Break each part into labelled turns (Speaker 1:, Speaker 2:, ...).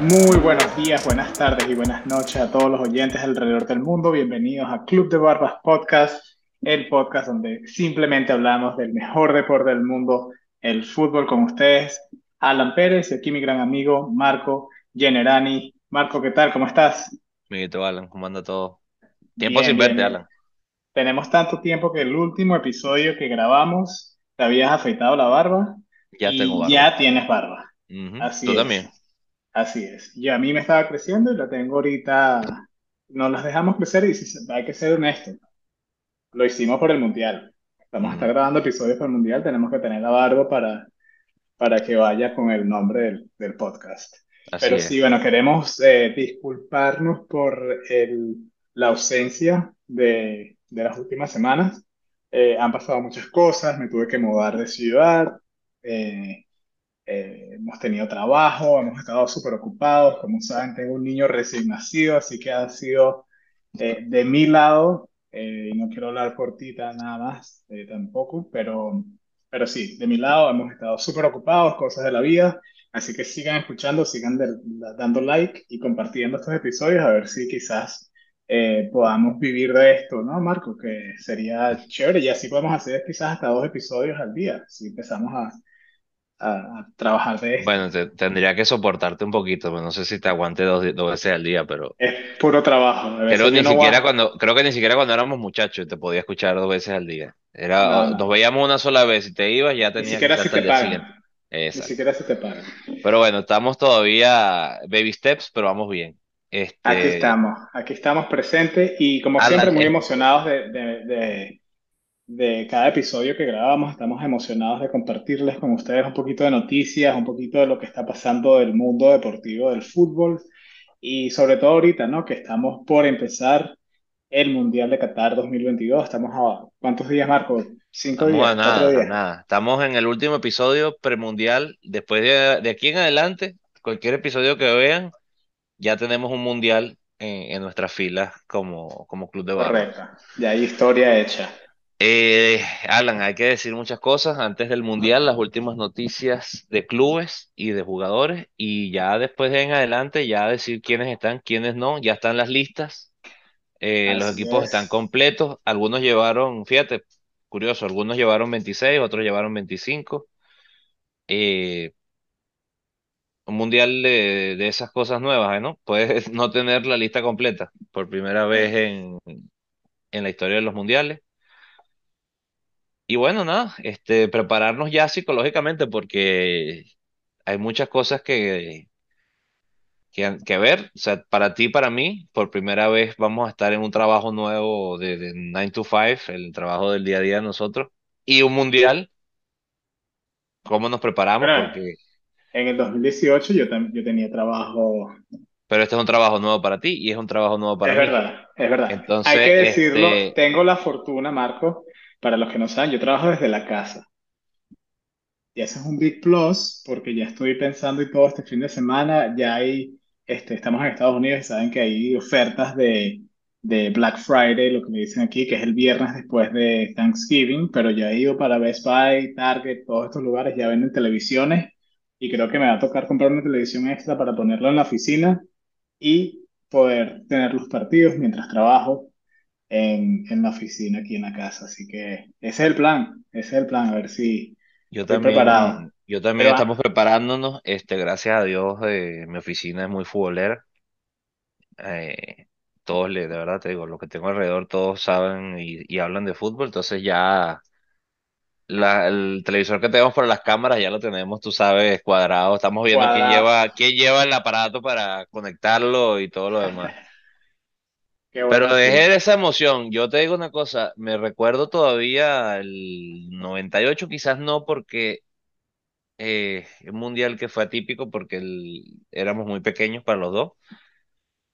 Speaker 1: Muy buenos días, buenas tardes y buenas noches a todos los oyentes alrededor del mundo. Bienvenidos a Club de Barbas Podcast, el podcast donde simplemente hablamos del mejor deporte del mundo, el fútbol con ustedes. Alan Pérez y aquí mi gran amigo Marco Generani. Marco, ¿qué tal? ¿Cómo estás?
Speaker 2: Miguelito, Alan, ¿cómo anda todo? Tiempo sin verte, Alan.
Speaker 1: Tenemos tanto tiempo que el último episodio que grabamos te habías afeitado la barba
Speaker 2: Ya
Speaker 1: y
Speaker 2: tengo barba.
Speaker 1: ya tienes barba.
Speaker 2: Ujú,
Speaker 1: Así
Speaker 2: Tú
Speaker 1: es.
Speaker 2: también.
Speaker 1: Así es. Y a mí me estaba creciendo y la tengo ahorita. Nos las dejamos crecer y hay que ser honesto. Lo hicimos por el Mundial. Vamos a estar grabando episodios para el Mundial. Tenemos que tener la barba para, para que vaya con el nombre del, del podcast.
Speaker 2: Así
Speaker 1: Pero
Speaker 2: es.
Speaker 1: sí, bueno, queremos eh, disculparnos por el- la ausencia de, de las últimas semanas. Eh, han pasado muchas cosas. Me tuve que mudar de ciudad. Eh, eh, hemos tenido trabajo, hemos estado súper ocupados. Como saben, tengo un niño recién nacido, así que ha sido eh, de mi lado, eh, no quiero hablar por ti nada más eh, tampoco, pero, pero sí, de mi lado hemos estado súper ocupados, cosas de la vida. Así que sigan escuchando, sigan de- dando like y compartiendo estos episodios, a ver si quizás eh, podamos vivir de esto, ¿no, Marco? Que sería chévere y así podemos hacer quizás hasta dos episodios al día, si empezamos a a, trabajar de esto.
Speaker 2: Bueno, te- tendría que soportarte un poquito, pero no sé si te aguante dos, dos veces al día, pero
Speaker 1: Es puro trabajo. A
Speaker 2: pero ni
Speaker 1: no
Speaker 2: siquiera cuando, creo que ni siquiera cuando éramos muchachos te podía escuchar dos veces al día. Era,
Speaker 1: No,
Speaker 2: o- nos
Speaker 1: no.
Speaker 2: veíamos una sola vez y te ibas, ya
Speaker 1: Ni
Speaker 2: tenías que
Speaker 1: siquiera si
Speaker 2: estar hasta
Speaker 1: te pagan. Ni siquiera si te pagan.
Speaker 2: Pero bueno, estamos todavía baby steps, pero vamos bien.
Speaker 1: Aquí
Speaker 2: Este,
Speaker 1: estamos, aquí estamos presentes y como siempre muy
Speaker 2: es-
Speaker 1: emocionados de, de, de, de cada episodio que grabamos. Estamos emocionados de compartirles con ustedes un poquito de noticias, un poquito de lo que está pasando del mundo deportivo del fútbol y sobre todo ahorita, ¿no? Que estamos por empezar el Mundial de Qatar 2022. Estamos a, ¿cuántos días, Marco? ¿Cinco
Speaker 2: Estamos a
Speaker 1: días? ¿Cuatro
Speaker 2: nada, a
Speaker 1: días?
Speaker 2: nada. Estamos en el último episodio premundial. Después de, de aquí en adelante, cualquier episodio que vean, ya tenemos un mundial en, en nuestras filas como, como Club de Barba.
Speaker 1: Correcto. Ya hay historia hecha.
Speaker 2: Eh, Alan, hay que decir muchas cosas antes del mundial, las últimas noticias de clubes y de jugadores, y ya después de en adelante, ya decir quiénes están, quiénes no, ya están las listas. Eh, los equipos están
Speaker 1: es.
Speaker 2: completos. Algunos llevaron, fíjate, curioso, algunos llevaron 26, otros llevaron 25. Eh, un mundial de, de esas cosas nuevas, ¿eh, ¿no? Puedes no tener la lista completa por primera vez en, en la historia de los mundiales. Y bueno, nada, este, prepararnos ya psicológicamente porque hay muchas cosas que, que, que ver. O sea, para ti, para mí, por primera vez vamos a estar en un trabajo nuevo de, de 9 to 5, el trabajo del día a día de nosotros, y un mundial, ¿cómo nos preparamos?
Speaker 1: Bueno,
Speaker 2: Porque,
Speaker 1: en el 2018 yo, yo tenía trabajo.
Speaker 2: pero este es un trabajo nuevo para ti y es un trabajo nuevo para
Speaker 1: Es
Speaker 2: mí.
Speaker 1: verdad, es verdad. Hay
Speaker 2: Entonces,
Speaker 1: que decirlo,
Speaker 2: este,
Speaker 1: tengo la fortuna, Marco, para los que no saben, yo trabajo desde la casa. Y eso es un big plus porque ya estoy pensando y todo este fin de semana, ya hay, este, estamos en Estados Unidos y saben que hay ofertas de, de Black Friday, lo que me dicen aquí, que es el viernes después de Thanksgiving, pero ya he ido para Best Buy, Target, todos estos lugares, ya venden televisiones y creo que me va a tocar comprar una televisión extra para ponerla en la oficina y poder tener los partidos mientras trabajo en, en la oficina aquí en la casa. Así que ese es el plan, ese es el plan, a ver si
Speaker 2: yo
Speaker 1: estoy preparado.
Speaker 2: también, yo también
Speaker 1: Pero
Speaker 2: estamos preparándonos. Este, gracias a Dios, eh, mi oficina es muy futbolera. eh, todos, le, de verdad te digo, los que tengo alrededor, todos saben y, y hablan de fútbol, entonces ya la- el televisor que tenemos para las cámaras ya lo tenemos, tú sabes, cuadrado, estamos viendo quién lleva, quién lleva el aparato para conectarlo y todo lo demás. Pero dejé de esa emoción, yo te digo una cosa, me recuerdo todavía el 98, quizás no porque eh, un mundial que fue atípico porque el- éramos muy pequeños para los dos.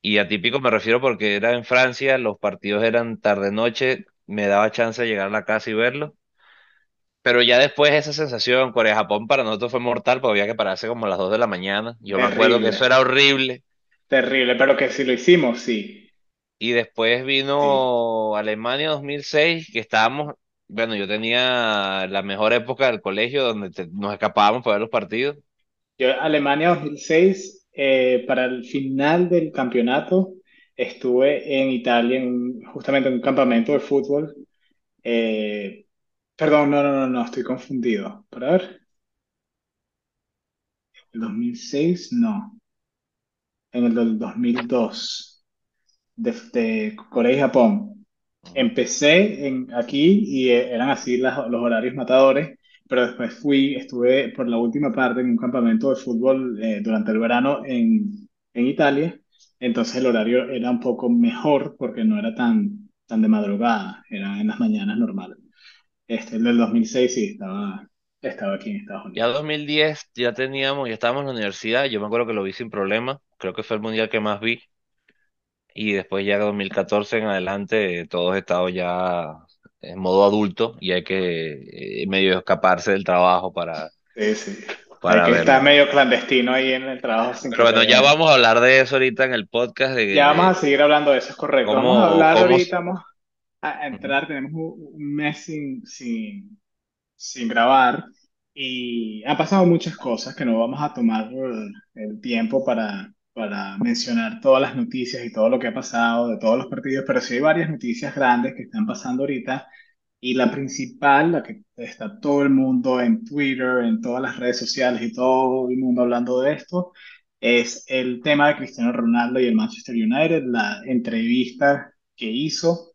Speaker 2: Y atípico me refiero porque era en Francia, los partidos eran tarde-noche, me daba chance de llegar a la casa y verlo. Pero ya después esa sensación, Corea-Japón para nosotros fue mortal, porque había que pararse como a las 2 de la mañana. Yo me acuerdo que eso era horrible.
Speaker 1: terrible, pero que si lo hicimos, sí,
Speaker 2: Y después
Speaker 1: sí.
Speaker 2: vino Alemania 2006, que estábamos, bueno, yo tenía la mejor época del colegio donde te- nos escapábamos para ver los partidos.
Speaker 1: Yo, Alemania 2006, eh, para el final del campeonato estuve en Italia, en justamente en un campamento de fútbol. Eh, perdón, no, no, no, no, estoy confundido. Para ver, el 2006, no, en el del 2002, de, de Corea y Japón. Empecé en, aquí y eh, eran así las- los horarios matadores, pero después fui, estuve por la última parte en un campamento de fútbol eh, durante el verano en, en Italia. Entonces el horario era un poco mejor porque no era tan, tan de madrugada, era en las mañanas normales. Este, el del 2006 sí, estaba, estaba aquí en Estados
Speaker 2: Ya
Speaker 1: Unidos.
Speaker 2: 2010 ya teníamos, ya estábamos en la universidad, yo me acuerdo que lo vi sin problema, creo que fue el mundial que más vi, y después ya 2014 en adelante todos estado ya en modo adulto y hay que eh, medio escaparse del trabajo para,
Speaker 1: Sí, sí. Hay
Speaker 2: para
Speaker 1: que estar
Speaker 2: verlo.
Speaker 1: medio clandestino ahí en el trabajo sin
Speaker 2: Pero
Speaker 1: que
Speaker 2: bueno, ya vamos a hablar de eso ahorita en el podcast, de,
Speaker 1: Ya vamos a
Speaker 2: de
Speaker 1: seguir hablando de eso, es correcto. Vamos a hablar ahorita, vamos a entrar, tenemos un, mes sin, sin, sin grabar y han pasado muchas cosas que no vamos a tomar el tiempo para, para mencionar todas las noticias y todo lo que ha pasado de todos los partidos, pero sí hay varias noticias grandes que están pasando ahorita y la principal, la que está todo el mundo en Twitter, en todas las redes sociales y todo el mundo hablando de esto, es el tema de Cristiano Ronaldo y el Manchester United, la entrevista que hizo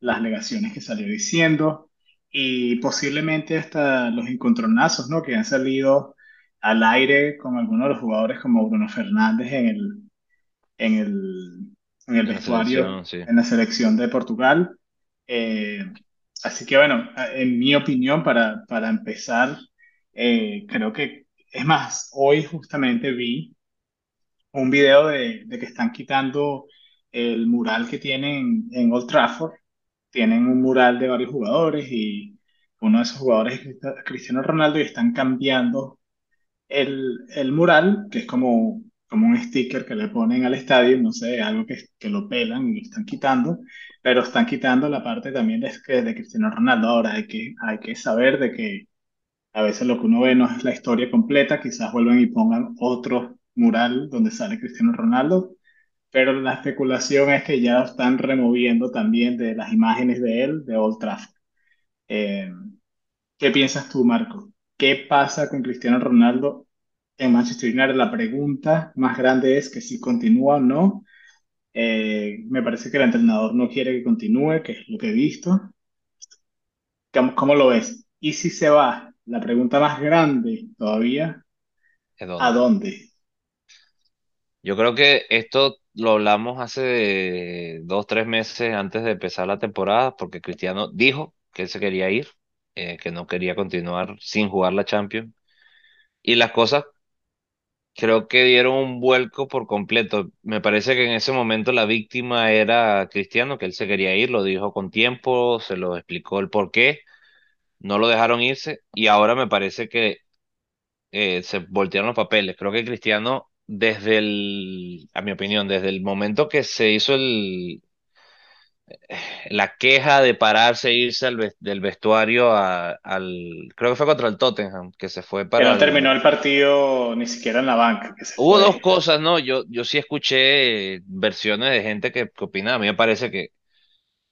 Speaker 1: las alegaciones que salió diciendo y posiblemente hasta los encontronazos, ¿no? que han salido al aire con algunos de los jugadores como Bruno Fernández en el, en el, en vestuario
Speaker 2: sí.
Speaker 1: en la selección de Portugal. Eh, así que bueno, en mi opinión, para, para empezar, eh, creo que, es más, hoy justamente vi un video de, de que están quitando el mural que tienen en Old Trafford. Tienen un mural de varios jugadores y uno de esos jugadores es Crist- Cristiano Ronaldo y están cambiando el, el mural, que es como, como un sticker que le ponen al estadio, no sé, algo que, que lo pelan y lo están quitando, pero están quitando la parte también de, de Cristiano Ronaldo. Ahora hay que, hay que saber de que a veces lo que uno ve no es la historia completa, quizás vuelvan y pongan otro mural donde sale Cristiano Ronaldo, pero la especulación es que ya lo están removiendo también de las imágenes de él de Old Trafford. Eh, ¿qué piensas tú, Marco? ¿Qué pasa con Cristiano Ronaldo en Manchester United? La pregunta más grande es que si continúa o no. Eh, me parece que el entrenador no quiere que continúe, que es lo que he visto. ¿Cómo, cómo lo ves? Y si se va, la pregunta más grande todavía,
Speaker 2: ¿Es
Speaker 1: ¿a
Speaker 2: dónde?
Speaker 1: dónde?
Speaker 2: Yo creo que esto lo hablamos hace dos, tres meses antes de empezar la temporada, porque Cristiano dijo que él se quería ir, eh, que no quería continuar sin jugar la Champions. Y las cosas creo que dieron un vuelco por completo. Me parece que en ese momento la víctima era Cristiano, que él se quería ir, lo dijo con tiempo, se lo explicó el por qué, no lo dejaron irse y ahora me parece que eh, se voltearon los papeles. Creo que Cristiano, desde el, a mi opinión, desde el momento que se hizo el, la queja de pararse e irse al del vestuario a- al, creo que fue contra el Tottenham, que se fue
Speaker 1: Que
Speaker 2: para
Speaker 1: no
Speaker 2: el...
Speaker 1: terminó el partido ni siquiera en la banca, que se
Speaker 2: Hubo dos cosas, ¿no? Yo, yo sí escuché versiones de gente que, que opinaba. A mí me parece que,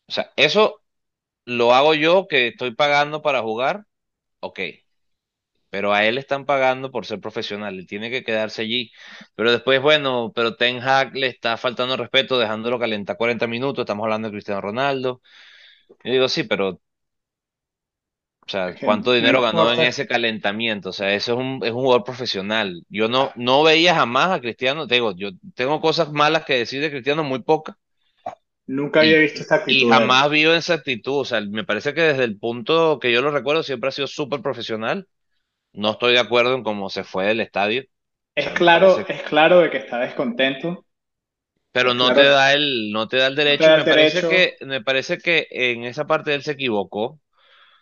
Speaker 2: o sea, eso lo hago yo que estoy pagando para jugar, ok. Pero a él le están pagando por ser profesional, él tiene que quedarse allí. Pero después, bueno, pero Ten Hag le está faltando respeto dejándolo calentar 40 minutos, estamos hablando de Cristiano Ronaldo. Yo digo, sí, pero, o sea, ¿cuánto dinero ganó en ese calentamiento? O sea, eso es un, es un jugador profesional. Yo no, no veía jamás a Cristiano, te digo, yo tengo cosas malas que decir de Cristiano, muy pocas,
Speaker 1: Nunca había
Speaker 2: y,
Speaker 1: visto esta
Speaker 2: y
Speaker 1: actitud él.
Speaker 2: jamás vio esa actitud. O sea, me parece que desde el punto que yo lo recuerdo siempre ha sido súper profesional. No estoy de acuerdo en cómo se fue del estadio. O
Speaker 1: Es
Speaker 2: sea,
Speaker 1: claro,
Speaker 2: parece
Speaker 1: es claro de que está descontento.
Speaker 2: pero no te da el, no te da el derecho y
Speaker 1: da el
Speaker 2: me parece que, me parece que en esa parte él se equivocó.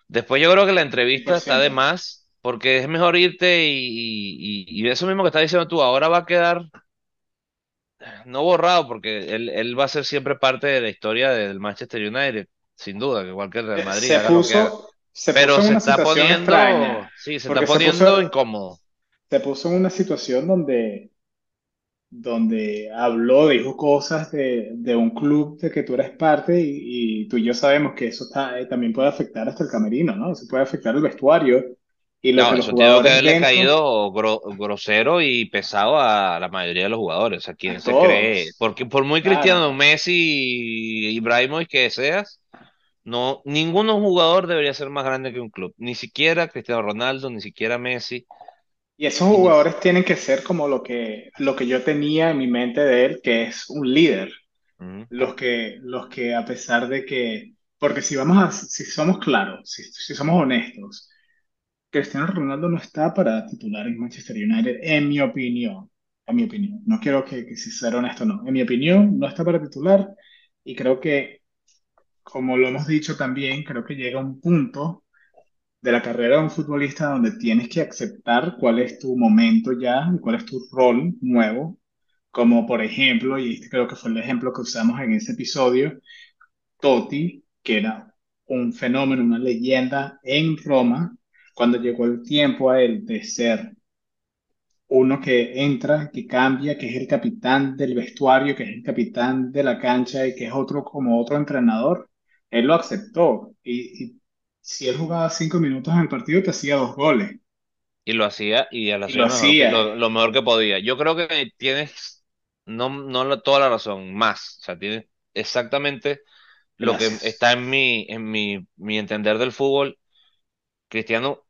Speaker 2: Después yo creo que la entrevista está de más, porque es mejor irte y, y, y eso mismo que estás diciendo tú, ahora va a quedar no borrado, porque él, él va a ser siempre parte de la historia del Manchester United, sin duda, que igual que el Real
Speaker 1: Eh,
Speaker 2: Madrid,
Speaker 1: Se puso, se
Speaker 2: Pero
Speaker 1: puso en
Speaker 2: se
Speaker 1: una
Speaker 2: está
Speaker 1: situación
Speaker 2: poniendo,
Speaker 1: extraña,
Speaker 2: sí, se está
Speaker 1: porque se
Speaker 2: poniendo
Speaker 1: puso,
Speaker 2: incómodo.
Speaker 1: se puso en una situación donde donde habló, dijo cosas de, de un club de que tú eres parte y, y tú y yo sabemos que eso está, eh, también puede afectar hasta el camerino, ¿no? Se puede afectar el vestuario y lo
Speaker 2: No,
Speaker 1: que
Speaker 2: eso tiene que haberle caído gro- grosero y pesado a la mayoría de los jugadores. O sea, ¿quién
Speaker 1: a
Speaker 2: se cree?
Speaker 1: todos,
Speaker 2: Porque por muy Cristiano,
Speaker 1: claro.
Speaker 2: Messi y Ibrahimovic que seas, no, ninguno jugador debería ser más grande que un club. Ni siquiera Cristiano Ronaldo, ni siquiera Messi.
Speaker 1: Y esos jugadores tienen que ser como lo que, lo que yo tenía en mi mente de él, que es un líder. Los que, los que a pesar de que, porque si vamos a, si somos claros, si, si somos honestos, Cristiano Ronaldo no está para titular en Manchester United, en mi opinión. En mi opinión. No quiero que, que si ser honesto, no. En mi opinión, no está para titular y creo que, como lo hemos dicho también, creo que llega un punto de la carrera de un futbolista donde tienes que aceptar cuál es tu momento ya cuál es tu rol nuevo, como por ejemplo, y este creo que fue el ejemplo que usamos en ese episodio, Totti, que era un fenómeno, una leyenda en Roma, cuando llegó el tiempo a él de ser uno que entra, que cambia, que es el capitán del vestuario, que es el capitán de la cancha y que es otro como otro entrenador, él lo aceptó. Y, y si él jugaba cinco minutos en el partido, te hacía dos goles.
Speaker 2: y lo hacía y lo
Speaker 1: Y lo
Speaker 2: hacía mejor lo, lo mejor que podía. Yo creo que tienes no, no la- toda la razón, más. O sea, tienes exactamente lo que está en mi, en mi, mi entender del fútbol. Cristiano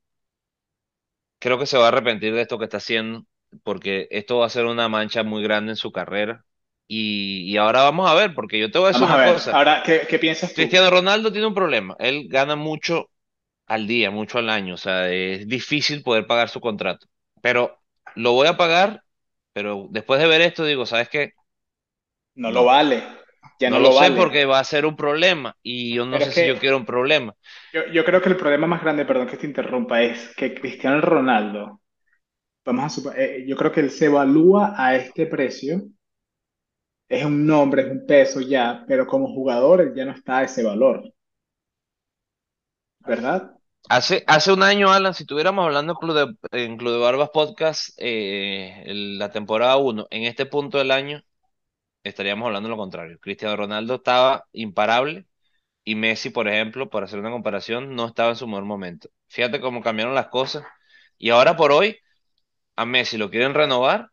Speaker 2: creo que se va a arrepentir de esto que está haciendo, porque esto va a ser una mancha muy grande en su carrera. Y, y ahora vamos a ver, porque yo te voy a decir
Speaker 1: Vamos a
Speaker 2: una
Speaker 1: ver.
Speaker 2: cosa.
Speaker 1: Ahora, ¿qué, qué piensas tú?
Speaker 2: Cristiano Ronaldo tiene un problema. Él gana mucho al día, mucho al año. O sea, es difícil poder pagar su contrato. Pero lo voy a pagar, pero después de ver esto digo, ¿sabes qué?
Speaker 1: No lo vale. Ya
Speaker 2: No
Speaker 1: no
Speaker 2: lo
Speaker 1: lo
Speaker 2: sé
Speaker 1: vale.
Speaker 2: porque va a ser un problema y yo no
Speaker 1: Pero
Speaker 2: sé si yo quiero un problema.
Speaker 1: yo, yo creo que el problema más grande, perdón que te interrumpa, es que Cristiano Ronaldo, vamos a eh, yo creo que él se evalúa a este precio es un nombre, es un peso ya, pero como jugador ya no está ese valor, ¿verdad?
Speaker 2: Hace, hace un año, Alan, si estuviéramos hablando en Club de, Club de Barbas Podcast, eh, la temporada uno en este punto del año, estaríamos hablando lo contrario. Cristiano Ronaldo estaba imparable y Messi, por ejemplo, para hacer una comparación, no estaba en su mejor momento. Fíjate cómo cambiaron las cosas. Y ahora por hoy, a Messi lo quieren renovar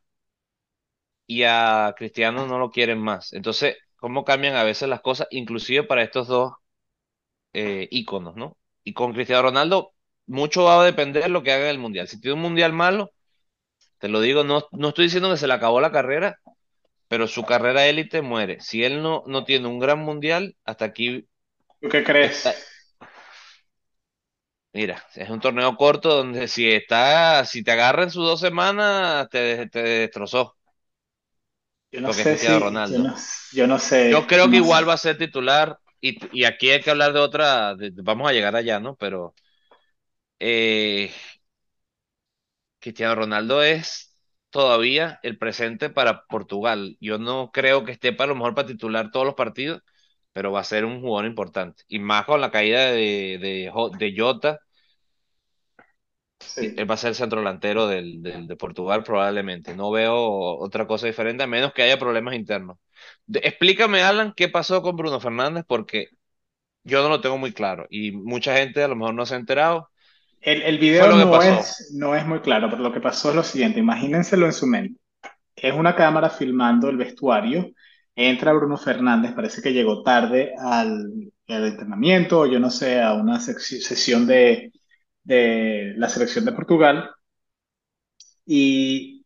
Speaker 2: y a Cristiano no lo quieren más. Entonces, cómo cambian a veces las cosas, inclusive para estos dos eh, íconos, ¿no? Y con Cristiano Ronaldo, mucho va a depender de lo que haga en el Mundial. Si tiene un Mundial malo, te lo digo, no, no estoy diciendo que se le acabó la carrera, pero su carrera élite muere. Si él no, no tiene un gran Mundial, hasta aquí
Speaker 1: ¿Tú qué crees?
Speaker 2: está. Mira, es un torneo corto donde si está, si te agarran sus dos semanas, te, te destrozó,
Speaker 1: Yo no sé si, yo no, yo no
Speaker 2: Yo
Speaker 1: sé,
Speaker 2: creo que igual
Speaker 1: sé.
Speaker 2: va a ser titular, y, y aquí hay que hablar de otra, de- vamos a llegar allá, ¿no? Pero eh, Cristiano Ronaldo es todavía el presente para Portugal. Yo no creo que esté para lo mejor para titular todos los partidos, pero va a ser un jugador importante. Y más con la caída de, de, de Jota,
Speaker 1: Sí.
Speaker 2: él va a ser el centro delantero del, del- de Portugal probablemente. No veo otra cosa diferente, a menos que haya problemas internos. De- explícame, Alan, qué pasó con Bruno Fernández, porque yo no lo tengo muy claro y mucha gente a lo mejor no se ha enterado.
Speaker 1: El, el
Speaker 2: ¿Qué fue
Speaker 1: video no es, no es muy claro, pero lo que pasó es lo siguiente, imagínenselo en su mente. Es una cámara filmando el vestuario, entra Bruno Fernández, parece que llegó tarde al, al entrenamiento, o yo no sé, a una sesión de, de la selección de Portugal, y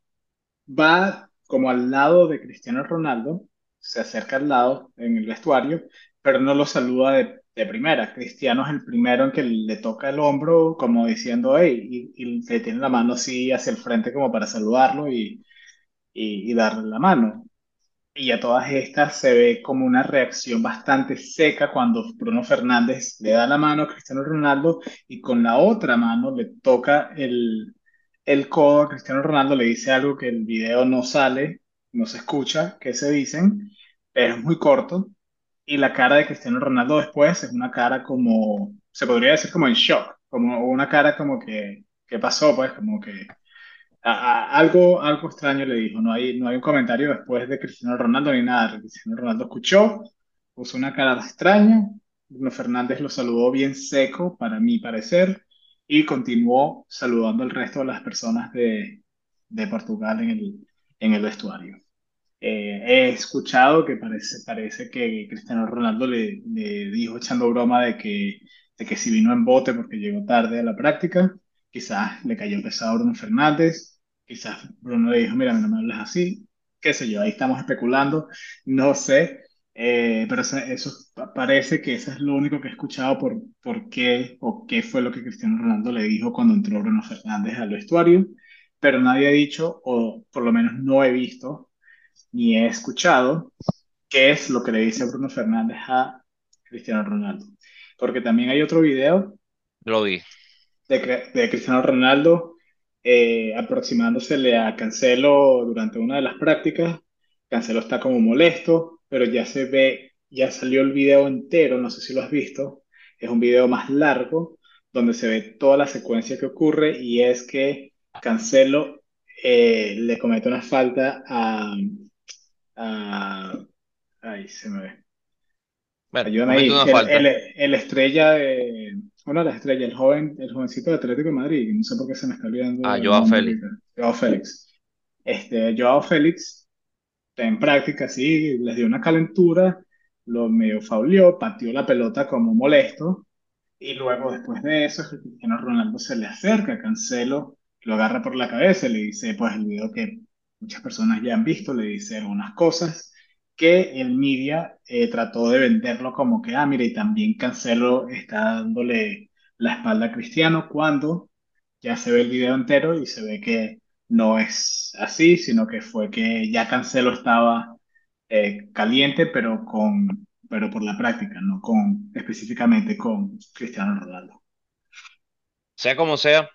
Speaker 1: va como al lado de Cristiano Ronaldo, se acerca al lado en el vestuario, pero no lo saluda de, de primera. Cristiano es el primero en que le toca el hombro, como diciendo, hey, y, le tiene la mano así hacia el frente como para saludarlo y, y darle la mano. Y a todas estas se ve como una reacción bastante seca cuando Bruno Fernández le da la mano a Cristiano Ronaldo y con la otra mano le toca el, el codo a Cristiano Ronaldo, le dice algo que el video no sale, no se escucha, que se dicen, pero es muy corto. Y la cara de Cristiano Ronaldo después es una cara como, se podría decir como en shock, como una cara como que, ¿qué pasó? Pues como que algo, algo extraño le dijo. No hay, no hay un comentario después de Cristiano Ronaldo ni nada. Cristiano Ronaldo escuchó, puso una cara extraña. Bruno Fernández lo saludó bien seco, para mi parecer, y continuó saludando al resto de las personas de, de Portugal en el, en el vestuario. Eh, he escuchado que parece, parece que Cristiano Ronaldo le, le dijo echando broma de que, de que si vino en bote porque llegó tarde a la práctica, quizás le cayó pesado a Bruno Fernández, quizás Bruno le dijo, mira, no me hables así, qué sé yo, ahí estamos especulando, no sé, eh, pero eso, eso pa- parece que eso es lo único que he escuchado por, por qué o qué fue lo que Cristiano Ronaldo le dijo cuando entró Bruno Fernández al vestuario, pero nadie ha dicho, o por lo menos no he visto ni he escuchado qué es lo que le dice Bruno Fernández a Cristiano Ronaldo. Porque también hay otro video
Speaker 2: Lo vi.
Speaker 1: De, Cristiano Ronaldo eh, aproximándosele a Cancelo durante una de las prácticas. Cancelo está como molesto, pero ya se ve, ya salió el video entero, no sé si lo has visto. Es un video más largo donde se ve toda la secuencia que ocurre y es que Cancelo eh, le comete una falta a, se me ve.
Speaker 2: Bueno,
Speaker 1: ahí.
Speaker 2: una
Speaker 1: El, el, el estrella de, una de las estrellas, el joven, el jovencito de Atlético de Madrid, no sé por qué se me está olvidando
Speaker 2: Ah, Joao Félix.
Speaker 1: Joao Félix. Este, Joao Félix, en práctica, sí, les dio una calentura, lo medio fauleó, pateó la pelota como molesto, y luego después de eso, Cristiano Ronaldo se le acerca Cancelo, lo agarra por la cabeza y le dice, pues el video que muchas personas ya han visto, le dice algunas cosas que el media eh, trató de venderlo como que, ah, mira, y también Cancelo está dándole la espalda a Cristiano cuando ya se ve el video entero y se ve que no es así, sino que fue que ya Cancelo estaba eh, caliente, pero con, pero por la práctica, no con específicamente con Cristiano Ronaldo.
Speaker 2: Sea como sea,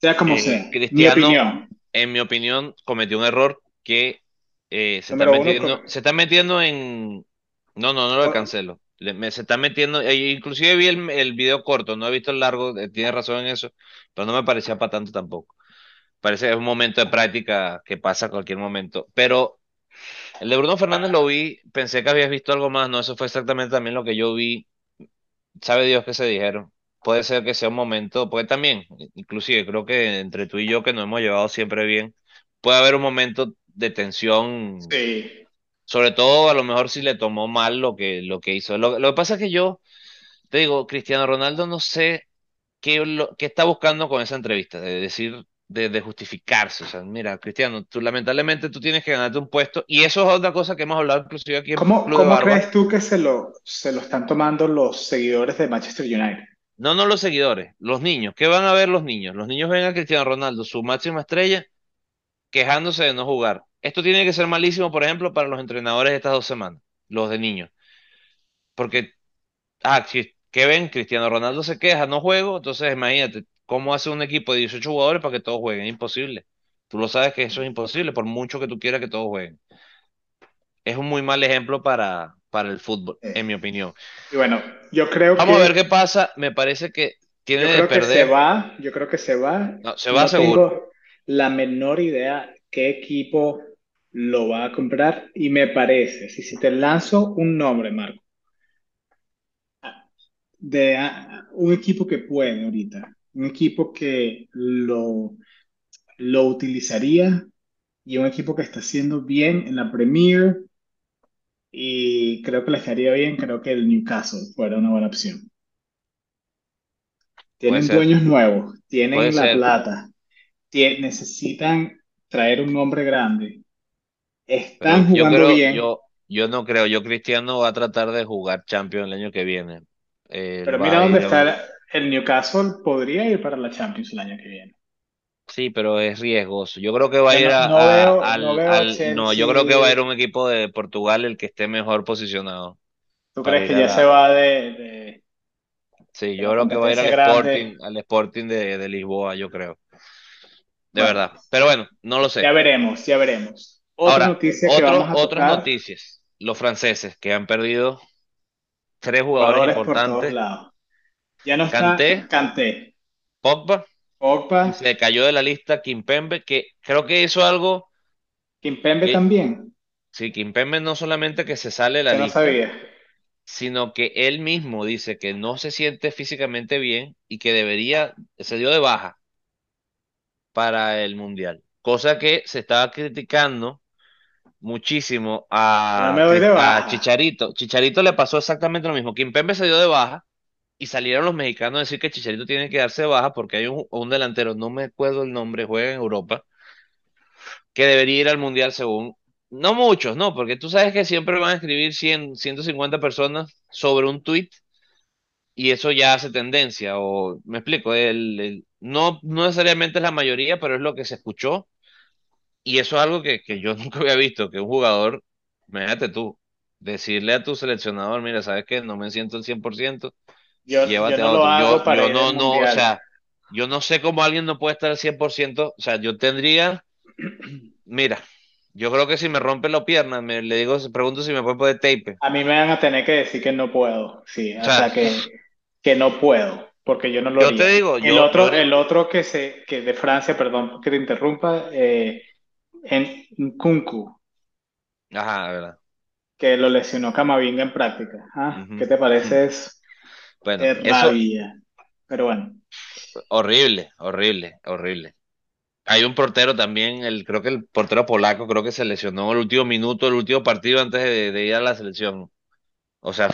Speaker 1: Sea como
Speaker 2: eh,
Speaker 1: sea, mi
Speaker 2: Cristiano,
Speaker 1: opinión.
Speaker 2: en mi opinión, cometió un error que eh, se está metiendo, se está metiendo en... No, no, no lo cancelo. Le- me- se está metiendo, eh, inclusive vi el, el video corto, no he visto el largo, eh, tiene razón en eso, pero no me parecía para tanto tampoco. Parece que es un momento de práctica que pasa a cualquier momento. Pero el de Bruno Fernández lo vi, pensé que habías visto algo más, no, eso fue exactamente también lo que yo vi sabe Dios qué se dijeron. Puede ser que sea un momento, porque también, inclusive creo que entre tú y yo que nos hemos llevado siempre bien, puede haber un momento de tensión,
Speaker 1: sí.
Speaker 2: sobre todo a lo mejor si le tomó mal lo que, lo que hizo. Lo, lo que pasa es que yo, te digo, Cristiano Ronaldo no sé qué, lo, qué está buscando con esa entrevista, de decir, de, de justificarse. O sea, mira, Cristiano, tú lamentablemente tú tienes que ganarte un puesto, y eso es otra cosa que hemos hablado inclusive aquí en
Speaker 1: ¿Cómo,
Speaker 2: Club
Speaker 1: crees tú que se lo, se lo están tomando los seguidores de Manchester United?
Speaker 2: No, no los seguidores, los niños. ¿Qué van a ver los niños? Los niños ven a Cristiano Ronaldo, su máxima estrella, quejándose de no jugar. Esto tiene que ser malísimo, por ejemplo, para los entrenadores de estas dos semanas, los de niños. Porque, ah, si- ¿qué ven? Cristiano Ronaldo se queja, no juego, entonces imagínate, ¿cómo hace un equipo de 18 jugadores para que todos jueguen? Imposible. Tú lo sabes que eso es imposible, por mucho que tú quieras que todos jueguen. Es un muy mal ejemplo para, para el fútbol, en
Speaker 1: Eh,
Speaker 2: mi opinión.
Speaker 1: y bueno, yo creo
Speaker 2: Vamos a ver qué
Speaker 1: que,
Speaker 2: pasa. Me parece que tiene
Speaker 1: yo
Speaker 2: de
Speaker 1: creo que se
Speaker 2: perder.
Speaker 1: va, yo creo que se va.
Speaker 2: No, se va
Speaker 1: No
Speaker 2: seguro.
Speaker 1: tengo la menor idea qué equipo lo va a comprar y me parece, si, si te lanzo un nombre, Marco, de un equipo que puede ahorita, un equipo que lo, lo utilizaría y un equipo que está haciendo bien en la Premier y creo que le estaría bien, creo que el Newcastle fuera una buena opción.
Speaker 2: Puede
Speaker 1: Tienen dueños nuevos,
Speaker 2: puede
Speaker 1: tienen la
Speaker 2: ser.
Speaker 1: plata, necesitan traer un nombre grande,
Speaker 2: Pero
Speaker 1: están
Speaker 2: yo
Speaker 1: jugando
Speaker 2: creo,
Speaker 1: bien,
Speaker 2: yo, yo no creo. Yo Cristiano va a tratar de jugar Champions el año que viene.
Speaker 1: pero
Speaker 2: Él va
Speaker 1: mira dónde
Speaker 2: ir
Speaker 1: está el Newcastle, podría ir para la Champions el año que viene.
Speaker 2: Sí, pero es riesgoso. Yo creo que va a
Speaker 1: Pero
Speaker 2: ir
Speaker 1: no,
Speaker 2: a,
Speaker 1: no
Speaker 2: a-
Speaker 1: veo, no
Speaker 2: al, no, yo creo que va a ir un equipo de Portugal el que esté mejor posicionado
Speaker 1: ¿Tú crees que ya se va de, de-
Speaker 2: sí, yo creo que va a ir al Sporting, al Sporting de, de Lisboa, yo creo, de
Speaker 1: Bueno,
Speaker 2: verdad. Pero bueno, no lo sé.
Speaker 1: ya veremos, ya veremos. Otra
Speaker 2: Ahora,
Speaker 1: noticia que
Speaker 2: otro,
Speaker 1: vamos a
Speaker 2: otras
Speaker 1: tocar,
Speaker 2: noticias. Los franceses que han perdido tres jugadores importantes.
Speaker 1: Ya no está
Speaker 2: Kanté,
Speaker 1: Kanté.
Speaker 2: Pogba.
Speaker 1: Pogba,
Speaker 2: se cayó de la lista Kimpembe, que creo que hizo algo
Speaker 1: Kimpembe
Speaker 2: que,
Speaker 1: también,
Speaker 2: sí, Kimpembe no solamente que se sale de la
Speaker 1: que no
Speaker 2: lista,
Speaker 1: sabía.
Speaker 2: sino que él mismo dice que no se siente físicamente bien y que debería, se dio de baja para el Mundial. Cosa que se estaba criticando muchísimo a,
Speaker 1: me doy de
Speaker 2: Cris- a
Speaker 1: baja.
Speaker 2: Chicharito. Chicharito le pasó exactamente lo mismo. Kimpembe se dio de baja y salieron los mexicanos a decir que Chicharito tiene que darse de baja porque hay un, un delantero, no me acuerdo el nombre, juega en Europa, que debería ir al Mundial según... No muchos, no, porque tú sabes que siempre van a escribir cien, 150 personas sobre un tweet y eso ya hace tendencia, o me explico, el, el- no, no necesariamente es la mayoría, pero es lo que se escuchó. Y eso es algo que, que yo nunca había visto, que un jugador, imagínate tú, decirle a tu seleccionador, mira, sabes que no me siento el 100%
Speaker 1: Yo, yo
Speaker 2: llévate a
Speaker 1: no lo
Speaker 2: otro.
Speaker 1: hago
Speaker 2: Yo,
Speaker 1: para
Speaker 2: yo no, o sea, yo no sé cómo alguien no puede estar al 100%, o sea, yo tendría, mira, yo creo que si me rompe la pierna, me, le digo, pregunto si me puede poner tape.
Speaker 1: A mí me van a tener que decir que no puedo, sí,
Speaker 2: O
Speaker 1: o
Speaker 2: sea,
Speaker 1: sea que, que no puedo, porque yo no lo
Speaker 2: yo te digo,
Speaker 1: El
Speaker 2: yo,
Speaker 1: otro, el otro que se, que de Francia, perdón que te interrumpa, eh, en Nkunku,
Speaker 2: ajá, verdad.
Speaker 1: que lo lesionó Camavinga en práctica. ¿ah? ¿Qué te parece eso?
Speaker 2: Bueno,
Speaker 1: Es
Speaker 2: eso,
Speaker 1: rabia. Pero bueno,
Speaker 2: horrible, horrible, horrible. Hay un portero también, el, creo que el portero polaco, creo que se lesionó el último minuto, el último partido antes de, de ir a la selección. O sea,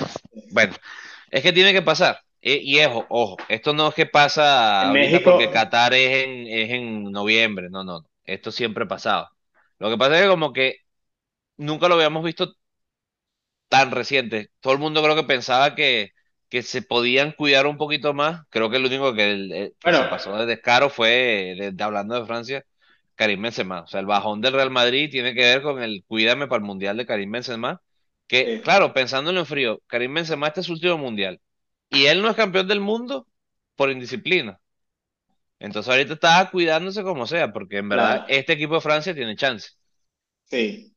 Speaker 2: bueno, es que tiene que pasar. E- Y, ojo, ojo, esto no es que pasa
Speaker 1: en
Speaker 2: ahorita porque
Speaker 1: México,
Speaker 2: Qatar es en, es en noviembre, no, no, esto siempre pasaba. Lo que pasa es que como que nunca lo habíamos visto tan reciente. Todo el mundo creo que pensaba que, que se podían cuidar un poquito más. Creo que el único que, el- el que
Speaker 1: bueno,
Speaker 2: se pasó de descaro fue, de- de- hablando de Francia, Karim Benzema. O sea, el bajón del Real Madrid tiene que ver con el cuídame para el Mundial de Karim Benzema. Que,
Speaker 1: sí,
Speaker 2: claro, pensándolo en frío, Karim Benzema este es su último Mundial. Y él no es campeón del mundo por indisciplina. Entonces ahorita está cuidándose como sea, porque en verdad
Speaker 1: claro,
Speaker 2: este equipo de Francia tiene chance.
Speaker 1: sí,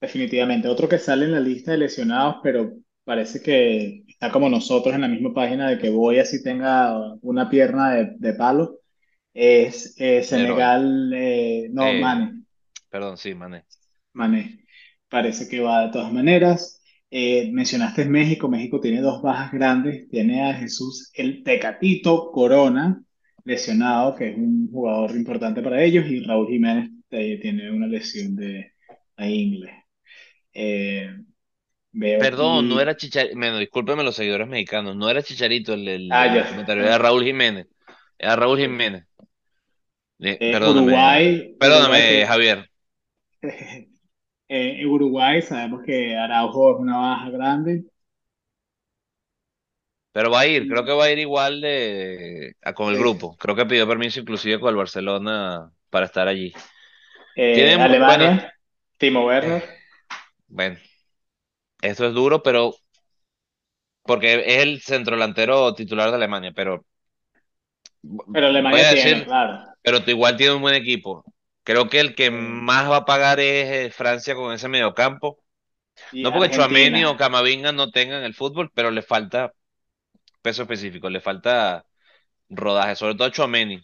Speaker 1: definitivamente. Otro que sale en la lista de lesionados, pero parece que está como nosotros en la misma página de que voy así tenga una pierna de, de palo, es eh. Senegal, eh, no,
Speaker 2: Eh,
Speaker 1: Mane.
Speaker 2: perdón, sí, mané.
Speaker 1: Mané. Parece que va de todas maneras. Eh, mencionaste México. México tiene dos bajas grandes. Tiene a Jesús el Tecatito Corona, lesionado, que es un jugador importante para ellos, y Raúl Jiménez eh, tiene una lesión de la ingle. Eh,
Speaker 2: Perdón, no era Chicharito, bueno, discúlpeme los seguidores mexicanos, no era Chicharito el, el,
Speaker 1: Ah,
Speaker 2: el comentario, era Raúl Jiménez, era Raúl Jiménez. Perdóname,
Speaker 1: Uruguay,
Speaker 2: perdóname, Javier,
Speaker 1: eh, Uruguay sabemos que Araujo es una baja grande.
Speaker 2: pero va a ir, creo
Speaker 1: Y,
Speaker 2: que va a ir igual de, a- con el
Speaker 1: sí.
Speaker 2: grupo, creo que pidió permiso inclusive con el Barcelona para estar allí.
Speaker 1: Eh,
Speaker 2: bueno,
Speaker 1: Alemania, Timo
Speaker 2: eh,
Speaker 1: Werner.
Speaker 2: bueno, esto es duro, pero porque es el centrodelantero titular de Alemania, pero
Speaker 1: Pero Alemania
Speaker 2: a
Speaker 1: tiene,
Speaker 2: decir,
Speaker 1: claro.
Speaker 2: pero igual tiene un buen equipo. Creo que el que más va a pagar es eh, Francia con ese mediocampo.
Speaker 1: y
Speaker 2: No porque Tchouaméni o. Camavinga no tengan el fútbol, pero le falta peso específico, le falta rodaje, sobre todo a Tchouaméni.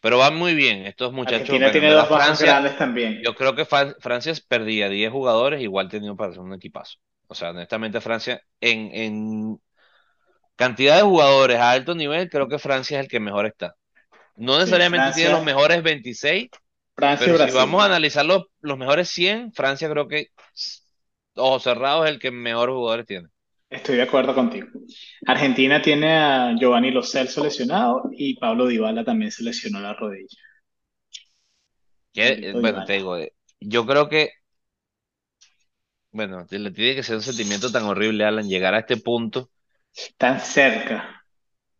Speaker 2: Pero van muy bien estos muchachos.
Speaker 1: Argentina tiene dos
Speaker 2: Francia,
Speaker 1: grandes también.
Speaker 2: yo creo que Francia perdía 10 jugadores, igual tenía para hacer un equipazo. O sea, honestamente Francia, en, en cantidad de jugadores a alto nivel, creo que Francia es el que mejor está. No
Speaker 1: Sí,
Speaker 2: necesariamente tiene los mejores 26,
Speaker 1: Francia y
Speaker 2: pero si vamos a analizar los, los mejores 100, Francia creo que, ojos cerrados, es el que mejor jugadores tiene.
Speaker 1: Estoy de acuerdo contigo. Argentina tiene a Giovanni Lo Celso lesionado y Pablo Dybala también se lesionó la rodilla.
Speaker 2: Bueno, te digo, yo creo que, bueno, te- le tiene que ser un sentimiento tan horrible, Alan, llegar a este punto.
Speaker 1: Tan cerca.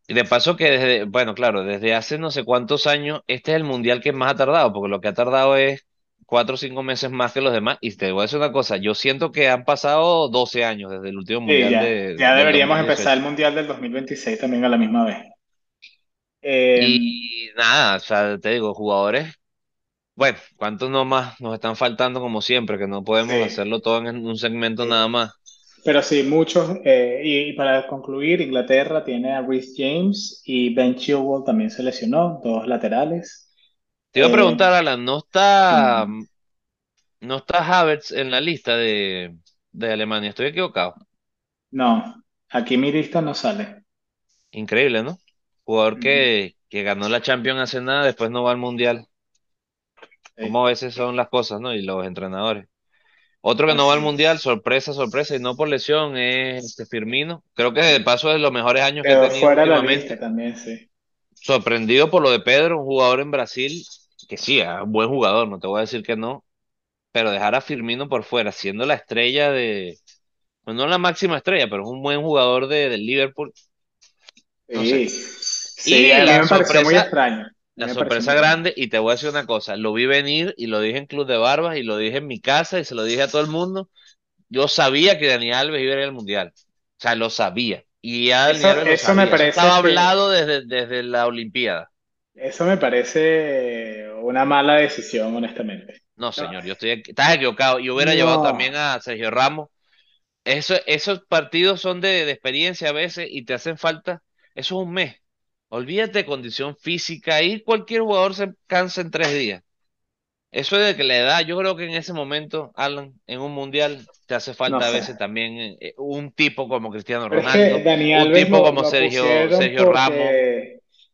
Speaker 2: Y de paso que desde, bueno, claro, desde hace no sé cuántos años, este es el mundial que más ha tardado, porque lo que ha tardado es cuatro o cinco meses más que los demás. Y te voy a decir una cosa, yo siento que han pasado 12 años desde el último
Speaker 1: Sí,
Speaker 2: mundial
Speaker 1: ya,
Speaker 2: de,
Speaker 1: ya deberíamos empezar
Speaker 2: 2018.
Speaker 1: el Mundial del 2026 también a la misma vez. Eh,
Speaker 2: Y nada, o sea, te digo, jugadores, bueno, ¿cuántos nomás nos están faltando como siempre? Que no podemos
Speaker 1: sí,
Speaker 2: hacerlo todo en un segmento nada más.
Speaker 1: Pero sí, muchos. eh, y, y para concluir, Inglaterra tiene a Reece James y Ben Chilwell también se lesionó, dos laterales.
Speaker 2: Te iba a
Speaker 1: Eh,
Speaker 2: preguntar, Alan, ¿no está, no está Havertz en la lista de, de Alemania? Estoy equivocado.
Speaker 1: no, aquí mi lista no sale.
Speaker 2: Increíble, ¿no? Jugador que, que ganó la Champions hace nada, después no va al Mundial. Como a veces son las cosas, ¿no? Y los entrenadores. Otro que no va al Mundial,
Speaker 1: es.
Speaker 2: sorpresa, sorpresa, y no por lesión, es este Firmino. Creo que de paso es de los mejores años que
Speaker 1: Quedó
Speaker 2: tenido
Speaker 1: fuera de la lista también, sí.
Speaker 2: Sorprendido por lo de Pedro, un jugador en Brasil, que sí, es un buen jugador, no te voy a decir que no, pero dejar a Firmino por fuera, siendo la estrella de, pues no la máxima estrella, pero es un buen jugador de, del Liverpool, no sé.
Speaker 1: Sí, sí,
Speaker 2: Y
Speaker 1: a mí pareció muy extraño.
Speaker 2: La sorpresa grande, y te voy a decir una cosa, lo vi venir y lo dije en Club de Barbas y lo dije en mi casa y se lo dije a todo el mundo. Yo sabía que Dani Alves iba a ir al Mundial. O sea, lo sabía. Y ya Dani
Speaker 1: Eso,
Speaker 2: lo
Speaker 1: eso me.
Speaker 2: Eso estaba
Speaker 1: parece que,
Speaker 2: hablado desde, desde la Olimpiada.
Speaker 1: eso me parece una mala decisión, honestamente.
Speaker 2: No, señor, yo estoy, estás equivocado. Yo hubiera llevado también a Sergio Ramos. Eso, esos partidos son de, de experiencia a veces y te hacen falta. Eso es un mes. Olvídate de condición física. Ahí cualquier jugador se cansa en tres días. Eso de que la edad, yo creo que en ese momento, Alan, en un mundial, te hace
Speaker 1: no
Speaker 2: falta a veces también eh, un tipo como Cristiano
Speaker 1: es que
Speaker 2: Ronaldo,
Speaker 1: Dani
Speaker 2: un tipo
Speaker 1: lo,
Speaker 2: como
Speaker 1: lo
Speaker 2: Sergio, Sergio Ramos.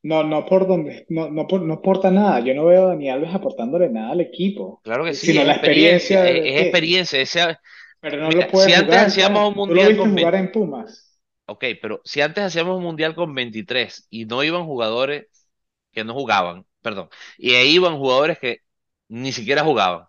Speaker 1: no, no por donde, no, no, por- no aporta nada. Yo no veo a Dani Alves aportándole nada al equipo,
Speaker 2: Claro que sí,
Speaker 1: sino
Speaker 2: es
Speaker 1: la
Speaker 2: experiencia,
Speaker 1: experiencia
Speaker 2: es,
Speaker 1: de
Speaker 2: es experiencia. Ese,
Speaker 1: pero no lo
Speaker 2: mira,
Speaker 1: puede
Speaker 2: si antes hacíamos un
Speaker 1: Tú lo
Speaker 2: mundial
Speaker 1: viste
Speaker 2: con
Speaker 1: jugar
Speaker 2: 20,
Speaker 1: en Pumas.
Speaker 2: Ok, pero si antes hacíamos un mundial con 23 y no iban jugadores que no jugaban, perdón, y ahí iban jugadores que ni siquiera jugaban.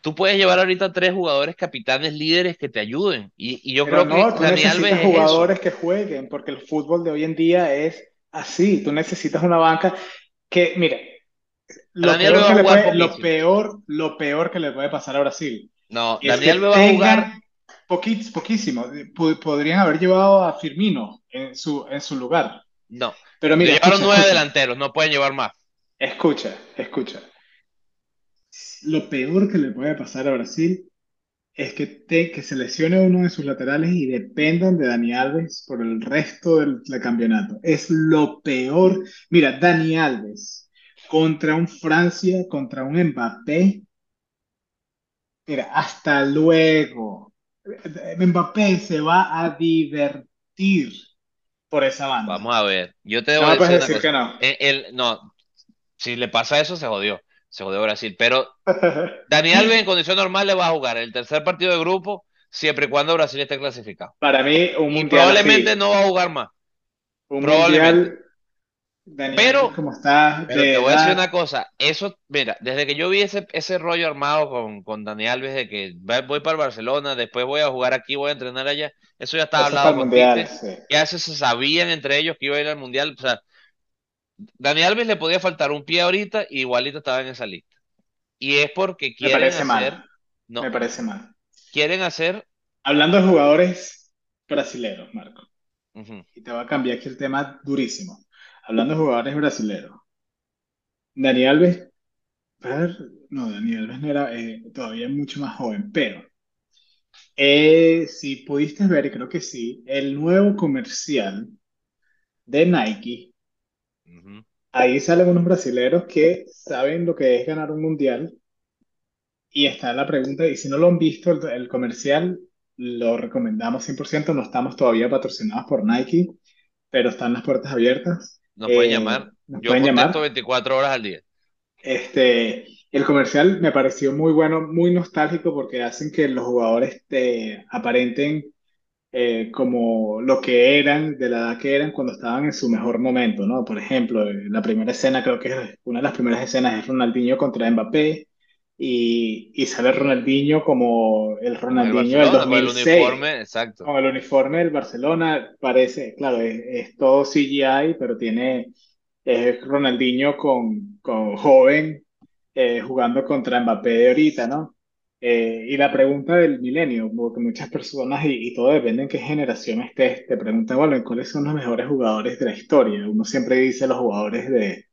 Speaker 2: Tú puedes llevar ahorita tres jugadores capitanes líderes que te ayuden. Y, y yo
Speaker 1: Pero
Speaker 2: creo que
Speaker 1: no, tú
Speaker 2: Dani Alves es
Speaker 1: jugadores que jueguen, porque el fútbol de hoy en día es así. Tú necesitas una banca que, mira, lo peor que puede, lo peor, lo peor que le puede pasar a Brasil
Speaker 2: No,
Speaker 1: es
Speaker 2: Dani
Speaker 1: que
Speaker 2: Alves va a jugar,
Speaker 1: poquís- poquísimo. Podrían haber llevado a Firmino en su, en su lugar.
Speaker 2: no.
Speaker 1: Pero mira,
Speaker 2: Llevaron
Speaker 1: escucha,
Speaker 2: nueve
Speaker 1: escucha,
Speaker 2: delanteros, no pueden llevar más.
Speaker 1: escucha, escucha. Lo peor que le puede pasar a Brasil es que, te, que se lesione uno de sus laterales y dependan de Dani Alves por el resto del, del campeonato. Es lo peor. Mira, Dani Alves contra un Francia, contra un Mbappé. Mira, hasta luego. Mbappé se va a divertir por esa banda.
Speaker 2: Vamos a ver. Yo te
Speaker 1: No
Speaker 2: debo
Speaker 1: puedes
Speaker 2: decir
Speaker 1: que no.
Speaker 2: El, el- no, si le pasa eso, se jodió. Se jodió Brasil. Pero Dani Alves en condición normal le va a jugar el tercer partido de grupo siempre y cuando Brasil esté clasificado.
Speaker 1: Para mí, un
Speaker 2: Y
Speaker 1: mundial
Speaker 2: probablemente
Speaker 1: así,
Speaker 2: no va a jugar más.
Speaker 1: un
Speaker 2: Probablemente.
Speaker 1: mundial,
Speaker 2: Pero te voy a decir una cosa, eso, mira, desde que yo vi ese, ese rollo armado con, con Dani Alves de que va- voy para el Barcelona, después voy a jugar aquí, voy a entrenar allá, eso ya estaba
Speaker 1: eso
Speaker 2: hablado con
Speaker 1: mundial, sí.
Speaker 2: ya se se sabían entre ellos que iba a ir al Mundial, o sea, Dani Alves le podía faltar un pie ahorita, y igualito estaba en esa lista. Y es porque
Speaker 1: Me
Speaker 2: quieren
Speaker 1: parece
Speaker 2: hacer,
Speaker 1: mal, me parece mal.
Speaker 2: quieren hacer,
Speaker 1: Hablando de jugadores brasileros, Marco, y te voy a cambiar aquí el tema durísimo. Hablando de jugadores brasileros, Dani Alves, a ver, no, Dani Alves no era eh, todavía mucho más joven, pero eh, si pudiste ver, creo que sí, el nuevo comercial de Nike, ahí salen unos brasileros que saben lo que es ganar un mundial Y está la pregunta, y si no lo han visto, el, el comercial lo recomendamos 100%, no estamos todavía patrocinados por Nike, pero están las puertas abiertas,
Speaker 2: nos pueden
Speaker 1: eh,
Speaker 2: llamar,
Speaker 1: nos
Speaker 2: yo
Speaker 1: pueden llamar.
Speaker 2: 24 horas al día.
Speaker 1: Este, el comercial me pareció muy bueno, muy nostálgico porque hacen que los jugadores te aparenten eh, como lo que eran, de la edad que eran cuando estaban en su mejor momento, ¿no? Por ejemplo, eh, la primera escena, creo que es una de las primeras escenas es Ronaldinho contra Mbappé y, y sale Ronaldinho como
Speaker 2: el
Speaker 1: Ronaldinho del
Speaker 2: Barcelona, con el
Speaker 1: 2006,
Speaker 2: uniforme, exacto.
Speaker 1: con el uniforme del Barcelona, parece, claro, es, es todo CGI, pero tiene, es Ronaldinho con, con joven eh, jugando contra Mbappé de ahorita, ¿no? Eh, y la pregunta del milenio, porque muchas personas, y, y todo depende en qué generación estés, te preguntan, bueno, ¿cuáles son los mejores jugadores de la historia? Uno siempre dice los jugadores de,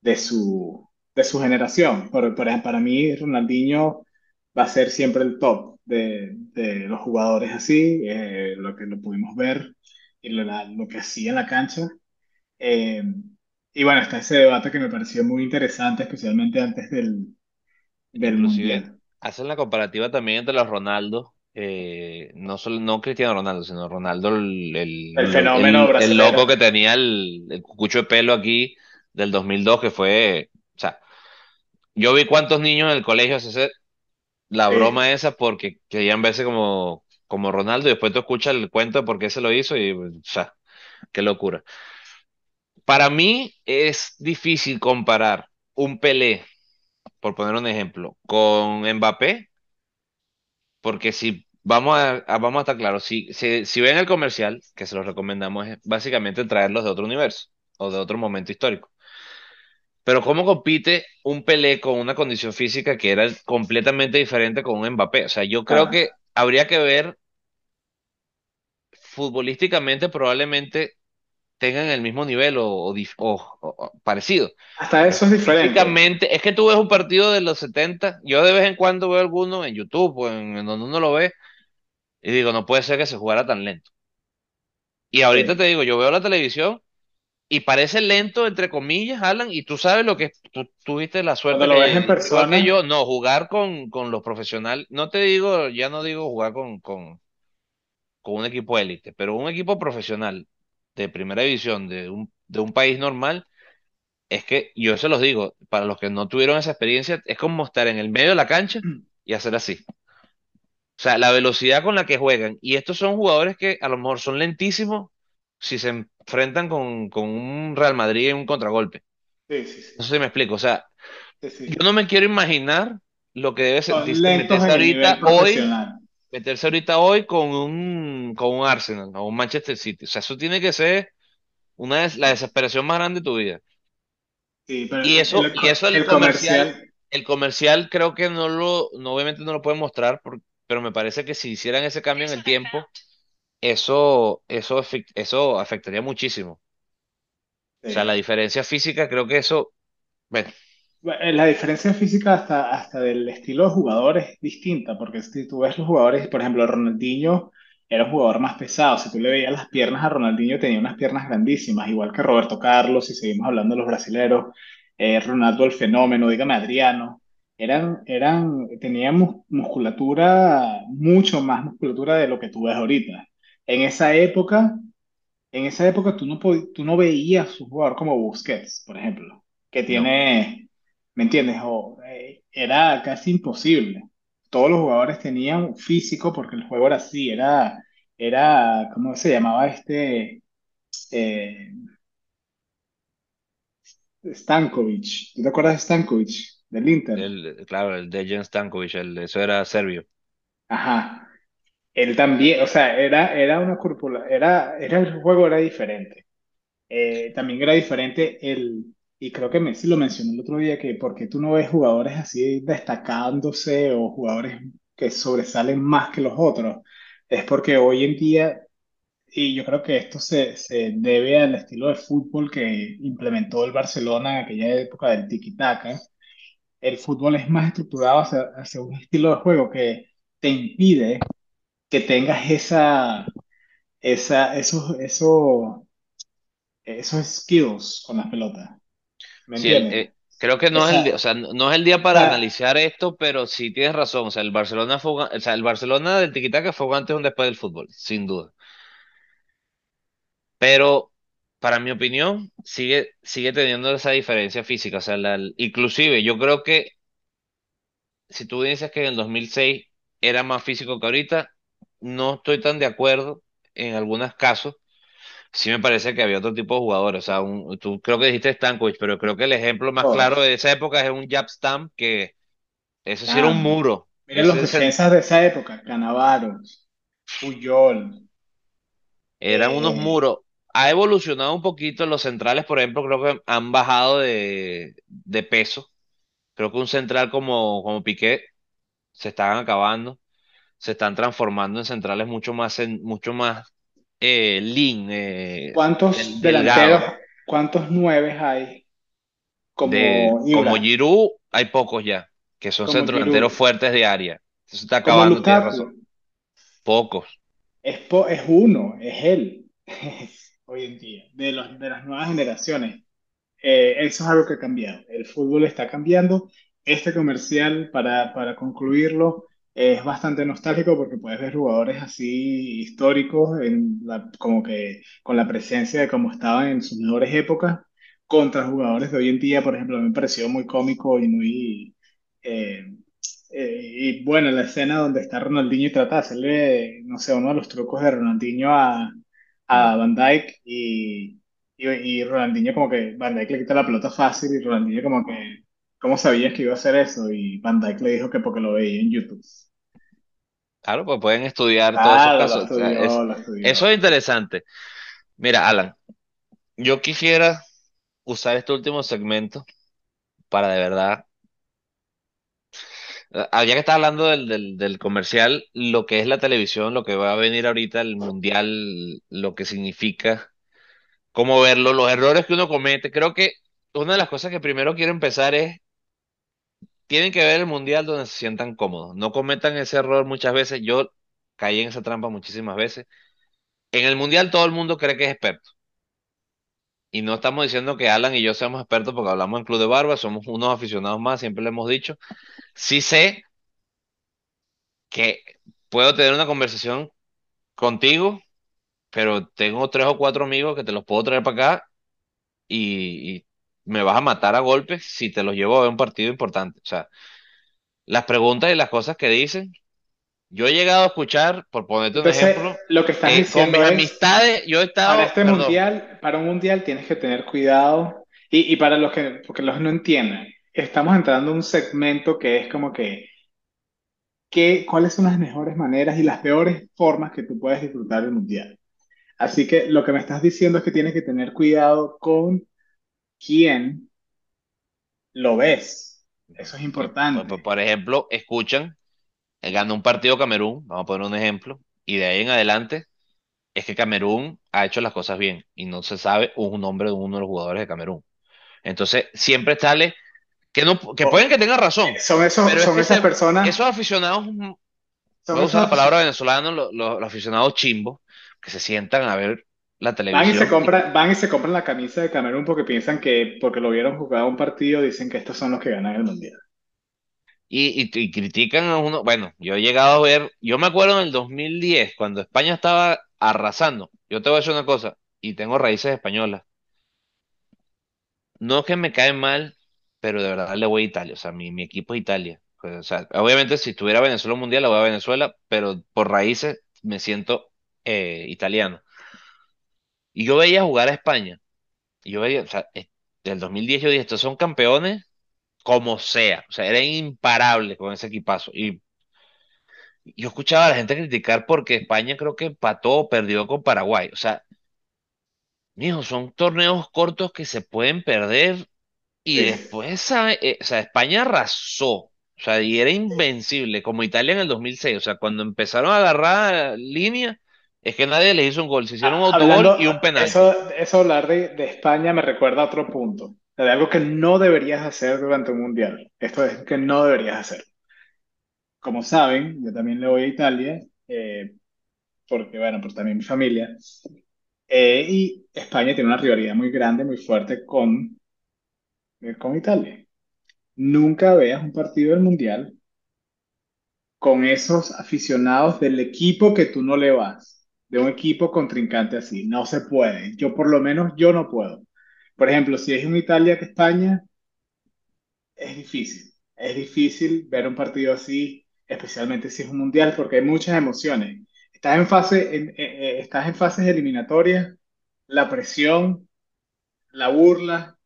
Speaker 1: de su, de su generación, pero para, para mí Ronaldinho va a ser siempre el top de, de los jugadores así, eh, lo que lo pudimos ver y lo, la- lo que hacía en la cancha. Eh, y bueno, está ese debate que me pareció muy interesante, especialmente antes del, del
Speaker 2: Inclusive
Speaker 1: Mundial.
Speaker 2: hacen la comparativa también entre los Ronaldo, eh, no solo, no Cristiano Ronaldo, sino Ronaldo, el,
Speaker 1: El
Speaker 2: el,
Speaker 1: fenómeno
Speaker 2: el- el loco que tenía el, el cucucho de pelo aquí del 2002, que fue, o sea, yo vi cuántos niños en el colegio hacer la
Speaker 1: Sí,
Speaker 2: broma esa porque querían verse como, como Ronaldo y después tú escuchas el cuento de por qué se lo hizo y, o sea, qué locura. Para mí es difícil comparar un Pelé, por poner un ejemplo, con Mbappé Porque si vamos a, a- vamos a estar claros, si, si, si ven el comercial, que se los recomendamos, es básicamente traerlos de otro universo o de otro momento histórico. Pero ¿cómo compite un Pelé con una condición física que era completamente diferente con un Mbappé? O sea, yo creo que habría que ver futbolísticamente probablemente tengan el mismo nivel o, o dif- o- o- o parecido.
Speaker 1: Hasta eso es diferente.
Speaker 2: es que tú ves un partido de los 70, yo de vez en cuando veo alguno en YouTube o en, en donde uno lo ve y digo, no puede ser que se jugara tan lento. Y ahorita te digo, yo veo la televisión y parece lento, entre comillas, Alan, y tú sabes lo que tú tuviste la
Speaker 1: Cuando
Speaker 2: suerte
Speaker 1: lo ves en
Speaker 2: que
Speaker 1: persona,
Speaker 2: yo, no, jugar con, con los profesionales, no te digo, ya no digo jugar con, con, con un equipo élite, pero un equipo profesional de primera división de un, de un país normal, es que yo se los digo, para los que no tuvieron esa experiencia, es como estar en el medio de la cancha y hacer así. O sea, la velocidad con la que juegan. Y estos son jugadores que a lo mejor son lentísimos si se enfrentan con, con un Real Madrid en un contragolpe.
Speaker 1: sí, sí,
Speaker 2: No sé si me explico. O sea,
Speaker 1: Sí,
Speaker 2: yo no me quiero imaginar lo que debe
Speaker 1: lentos
Speaker 2: meterse ahorita hoy, meterse ahorita hoy con un, con un Arsenal o un Manchester City. O sea, eso tiene que ser una des- la desesperación más grande de tu vida.
Speaker 1: Sí, pero
Speaker 2: Y eso,
Speaker 1: el
Speaker 2: y eso el
Speaker 1: el
Speaker 2: comercial,
Speaker 1: comercial,
Speaker 2: el comercial creo que no lo, no, obviamente no lo puede mostrar, por- pero me parece que si hicieran ese cambio en el tiempo eso, eso, eso afectaría muchísimo. O sea, la diferencia física, creo que eso, bueno,
Speaker 1: Bueno, eh, La diferencia física hasta, hasta del estilo de jugador es distinta, porque si tú ves los jugadores, por ejemplo, Ronaldinho era un jugador más pesado. Si tú le veías las piernas a Ronaldinho, tenía unas piernas grandísimas, igual que Roberto Carlos, si seguimos hablando de los brasileros, eh, Ronaldo el Fenómeno, dígame Adriano, eran, eran, tenían mus- musculatura, mucho más musculatura de lo que tú ves ahorita. En esa época en esa época tú no, tú no veías un jugador como Busquets, por ejemplo, que
Speaker 2: no.
Speaker 1: tiene, ¿me entiendes? O, eh, era casi imposible. Todos los jugadores tenían físico porque el juego era así, era, era, ¿cómo se llamaba este? Eh, Stankovic. ¿Tú te acuerdas de Stankovic, del Inter?
Speaker 2: El, claro, el Dejan Stankovic, el, eso era serbio.
Speaker 1: Ajá. Él también, o sea, era, era una corpula, era, era el juego era diferente. Eh, también era diferente el, y creo que Messi lo mencionó el otro día, que porque tú no ves jugadores así destacándose o jugadores que sobresalen más que los otros, es porque hoy en día, y yo creo que esto se, se debe al estilo de fútbol que implementó el Barcelona en aquella época del tiki-taka, el fútbol es más estructurado hacia, hacia un estilo de juego que te impide que tengas esa, esa, esos, esos, esos skills con las pelotas. ¿Me
Speaker 2: Sí,
Speaker 1: entiendes?
Speaker 2: eh, creo que no es el día, o sea, no es el día
Speaker 1: o
Speaker 2: para
Speaker 1: sea,
Speaker 2: analizar esto, pero sí tienes razón. O sea, el Barcelona fue, o sea, el Barcelona del tiki-taka fue antes un después del fútbol, sin duda. Pero, para mi opinión, sigue, sigue teniendo esa diferencia física. O sea, la- inclusive yo creo que si tú dices que en el 2006 era más físico que ahorita, no estoy tan de acuerdo en algunos casos. Sí me parece que había otro tipo de jugadores. O sea, un- tú creo que dijiste Stankovic, pero creo que el ejemplo más claro
Speaker 1: oh,
Speaker 2: de esa época es un Jab Stam, que ese sí era un
Speaker 1: damn.
Speaker 2: muro.
Speaker 1: Miren los defensas de esa época, Cannavaro, Puyol,
Speaker 2: eran unos
Speaker 1: eh,
Speaker 2: muros. Ha evolucionado un poquito. Los centrales, por ejemplo, creo que han bajado de, de peso. Creo que un central como, como Piqué se están acabando. Se están transformando en centrales mucho más, en- mucho más eh, lean, eh, del-
Speaker 1: ¿cuántos delanteros,
Speaker 2: delgado.
Speaker 1: cuántos nueves hay
Speaker 2: De,
Speaker 1: como
Speaker 2: como
Speaker 1: Ibra,
Speaker 2: Giroud, hay pocos ya, que son
Speaker 1: como
Speaker 2: centrodelanteros fuertes de área. Eso está
Speaker 1: Como
Speaker 2: acabando, tienes razón. Pocos.
Speaker 1: es, po- es uno, es él, hoy en día, de, los, de las nuevas generaciones. Eh, eso es algo que ha cambiado. El fútbol está cambiando. Este comercial, para, para concluirlo, es bastante nostálgico porque puedes ver jugadores así históricos, en la- como que con la presencia de cómo estaban en sus mejores épocas, contra jugadores de hoy en día. Por ejemplo, me pareció muy cómico y muy... eh, eh, y bueno, la escena donde está Ronaldinho y trata de hacerle, no sé, uno de los trucos de Ronaldinho a, a Van Dijk y, y, y Ronaldinho como que Van Dijk le quita la pelota fácil y Ronaldinho como que, ¿cómo sabías que iba a hacer eso? Y Van Dijk le dijo que porque lo veía en YouTube.
Speaker 2: Claro, pues pueden estudiar todos esos
Speaker 1: lo
Speaker 2: casos. O sea,
Speaker 1: estudió,
Speaker 2: es, eso es interesante. Mira, Alan, yo quisiera usar este último segmento para de verdad, ah, ya que estás hablando del, del, del comercial, lo que es la televisión, lo que va a venir ahorita, el mundial, lo que significa, cómo verlo, los errores que uno comete. Creo que una de las cosas que primero quiero empezar es, tienen que ver el mundial donde se sientan cómodos. No cometan ese error muchas veces. Yo caí en esa trampa muchísimas veces. En el mundial todo el mundo cree que es experto. Y no estamos diciendo que Alan y yo seamos expertos porque hablamos en Club de Barba, somos unos aficionados más, siempre le hemos dicho. Sí sé que puedo tener una conversación contigo, pero tengo tres o cuatro amigos que te los puedo traer para acá y, y me vas a matar a golpes si te los llevo a ver un partido importante. O sea, las preguntas y las cosas que dicen, yo he llegado a escuchar, por ponerte un
Speaker 1: Entonces,
Speaker 2: ejemplo,
Speaker 1: lo que estás
Speaker 2: eh, con mis
Speaker 1: diciendo es,
Speaker 2: amistades, yo he
Speaker 1: para
Speaker 2: estado,
Speaker 1: este
Speaker 2: perdón,
Speaker 1: mundial, para un mundial tienes que tener cuidado y, y para los que, porque los no entiendan, estamos entrando en un segmento que es como que qué, cuáles son las mejores maneras y las peores formas que tú puedes disfrutar del mundial. Así que lo que me estás diciendo es que tienes que tener cuidado con quién lo ves. Eso es
Speaker 2: que, por, por-
Speaker 1: importante.
Speaker 2: por ejemplo, escuchan, eh, ganó un partido Camerún, vamos a poner un ejemplo, y de ahí en adelante es que Camerún ha hecho las cosas bien y no se sabe un nombre de uno de los jugadores de Camerún. Entonces, siempre sale que no, que pueden
Speaker 1: O-
Speaker 2: que tengan razón,
Speaker 1: son esos,
Speaker 2: pero es
Speaker 1: son esas
Speaker 2: se,
Speaker 1: personas,
Speaker 2: esos aficionados,
Speaker 1: son
Speaker 2: voy a usar
Speaker 1: esos
Speaker 2: la palabra los, los- los aficionados chimbos, que se sientan a ver la
Speaker 1: Van y se
Speaker 2: televisión
Speaker 1: compran, van y se compran la camisa de Camerún porque piensan que porque lo vieron jugar un partido, dicen que estos son los que ganan el mundial.
Speaker 2: y, y- y critican a uno. Bueno, yo he llegado a ver, yo me acuerdo en el 2010, cuando España estaba arrasando. Yo te voy a decir una cosa, y tengo raíces españolas. No es que me cae mal, pero de verdad le voy a Italia. O sea, mi, mi equipo es Italia. Pues, o sea, obviamente si estuviera Venezuela mundial, le voy a Venezuela, pero por raíces me siento eh, italiano. Y yo veía jugar a España. Y yo veía, o sea, eh, del 2010 yo dije, estos son campeones como sea. O sea, eran imparables con ese equipazo. Y yo escuchaba a la gente criticar porque España creo que empató o perdió con Paraguay. O sea, mijo, son torneos cortos que se pueden perder Y
Speaker 1: Sí.
Speaker 2: después, ¿sabe? Eh, o sea, España arrasó. O sea, y era invencible, como Italia en el 2006. O sea, cuando empezaron a agarrar línea, es que nadie les hizo un gol. Se hicieron un
Speaker 1: Ah,
Speaker 2: autogol
Speaker 1: hablando,
Speaker 2: y un penalti.
Speaker 1: eso, eso hablar de, de España me recuerda a otro punto, de algo que no deberías hacer durante un mundial. Esto es que no deberías hacer. Como saben, yo también le voy a Italia, eh, porque bueno, por también mi familia. Eh, y España tiene una rivalidad muy grande, muy fuerte con, eh, con Italia. Nunca veas un partido del mundial con esos aficionados del equipo que tú no le vas, de un equipo contrincante así. No se puede. Yo por lo menos yo no puedo. Por ejemplo, si es un Italia que España, es difícil. Es difícil ver un partido así, especialmente si es un mundial, porque hay muchas emociones. Estás en fase, en- eh, eh, estás en fases eliminatorias, la presión, la burla,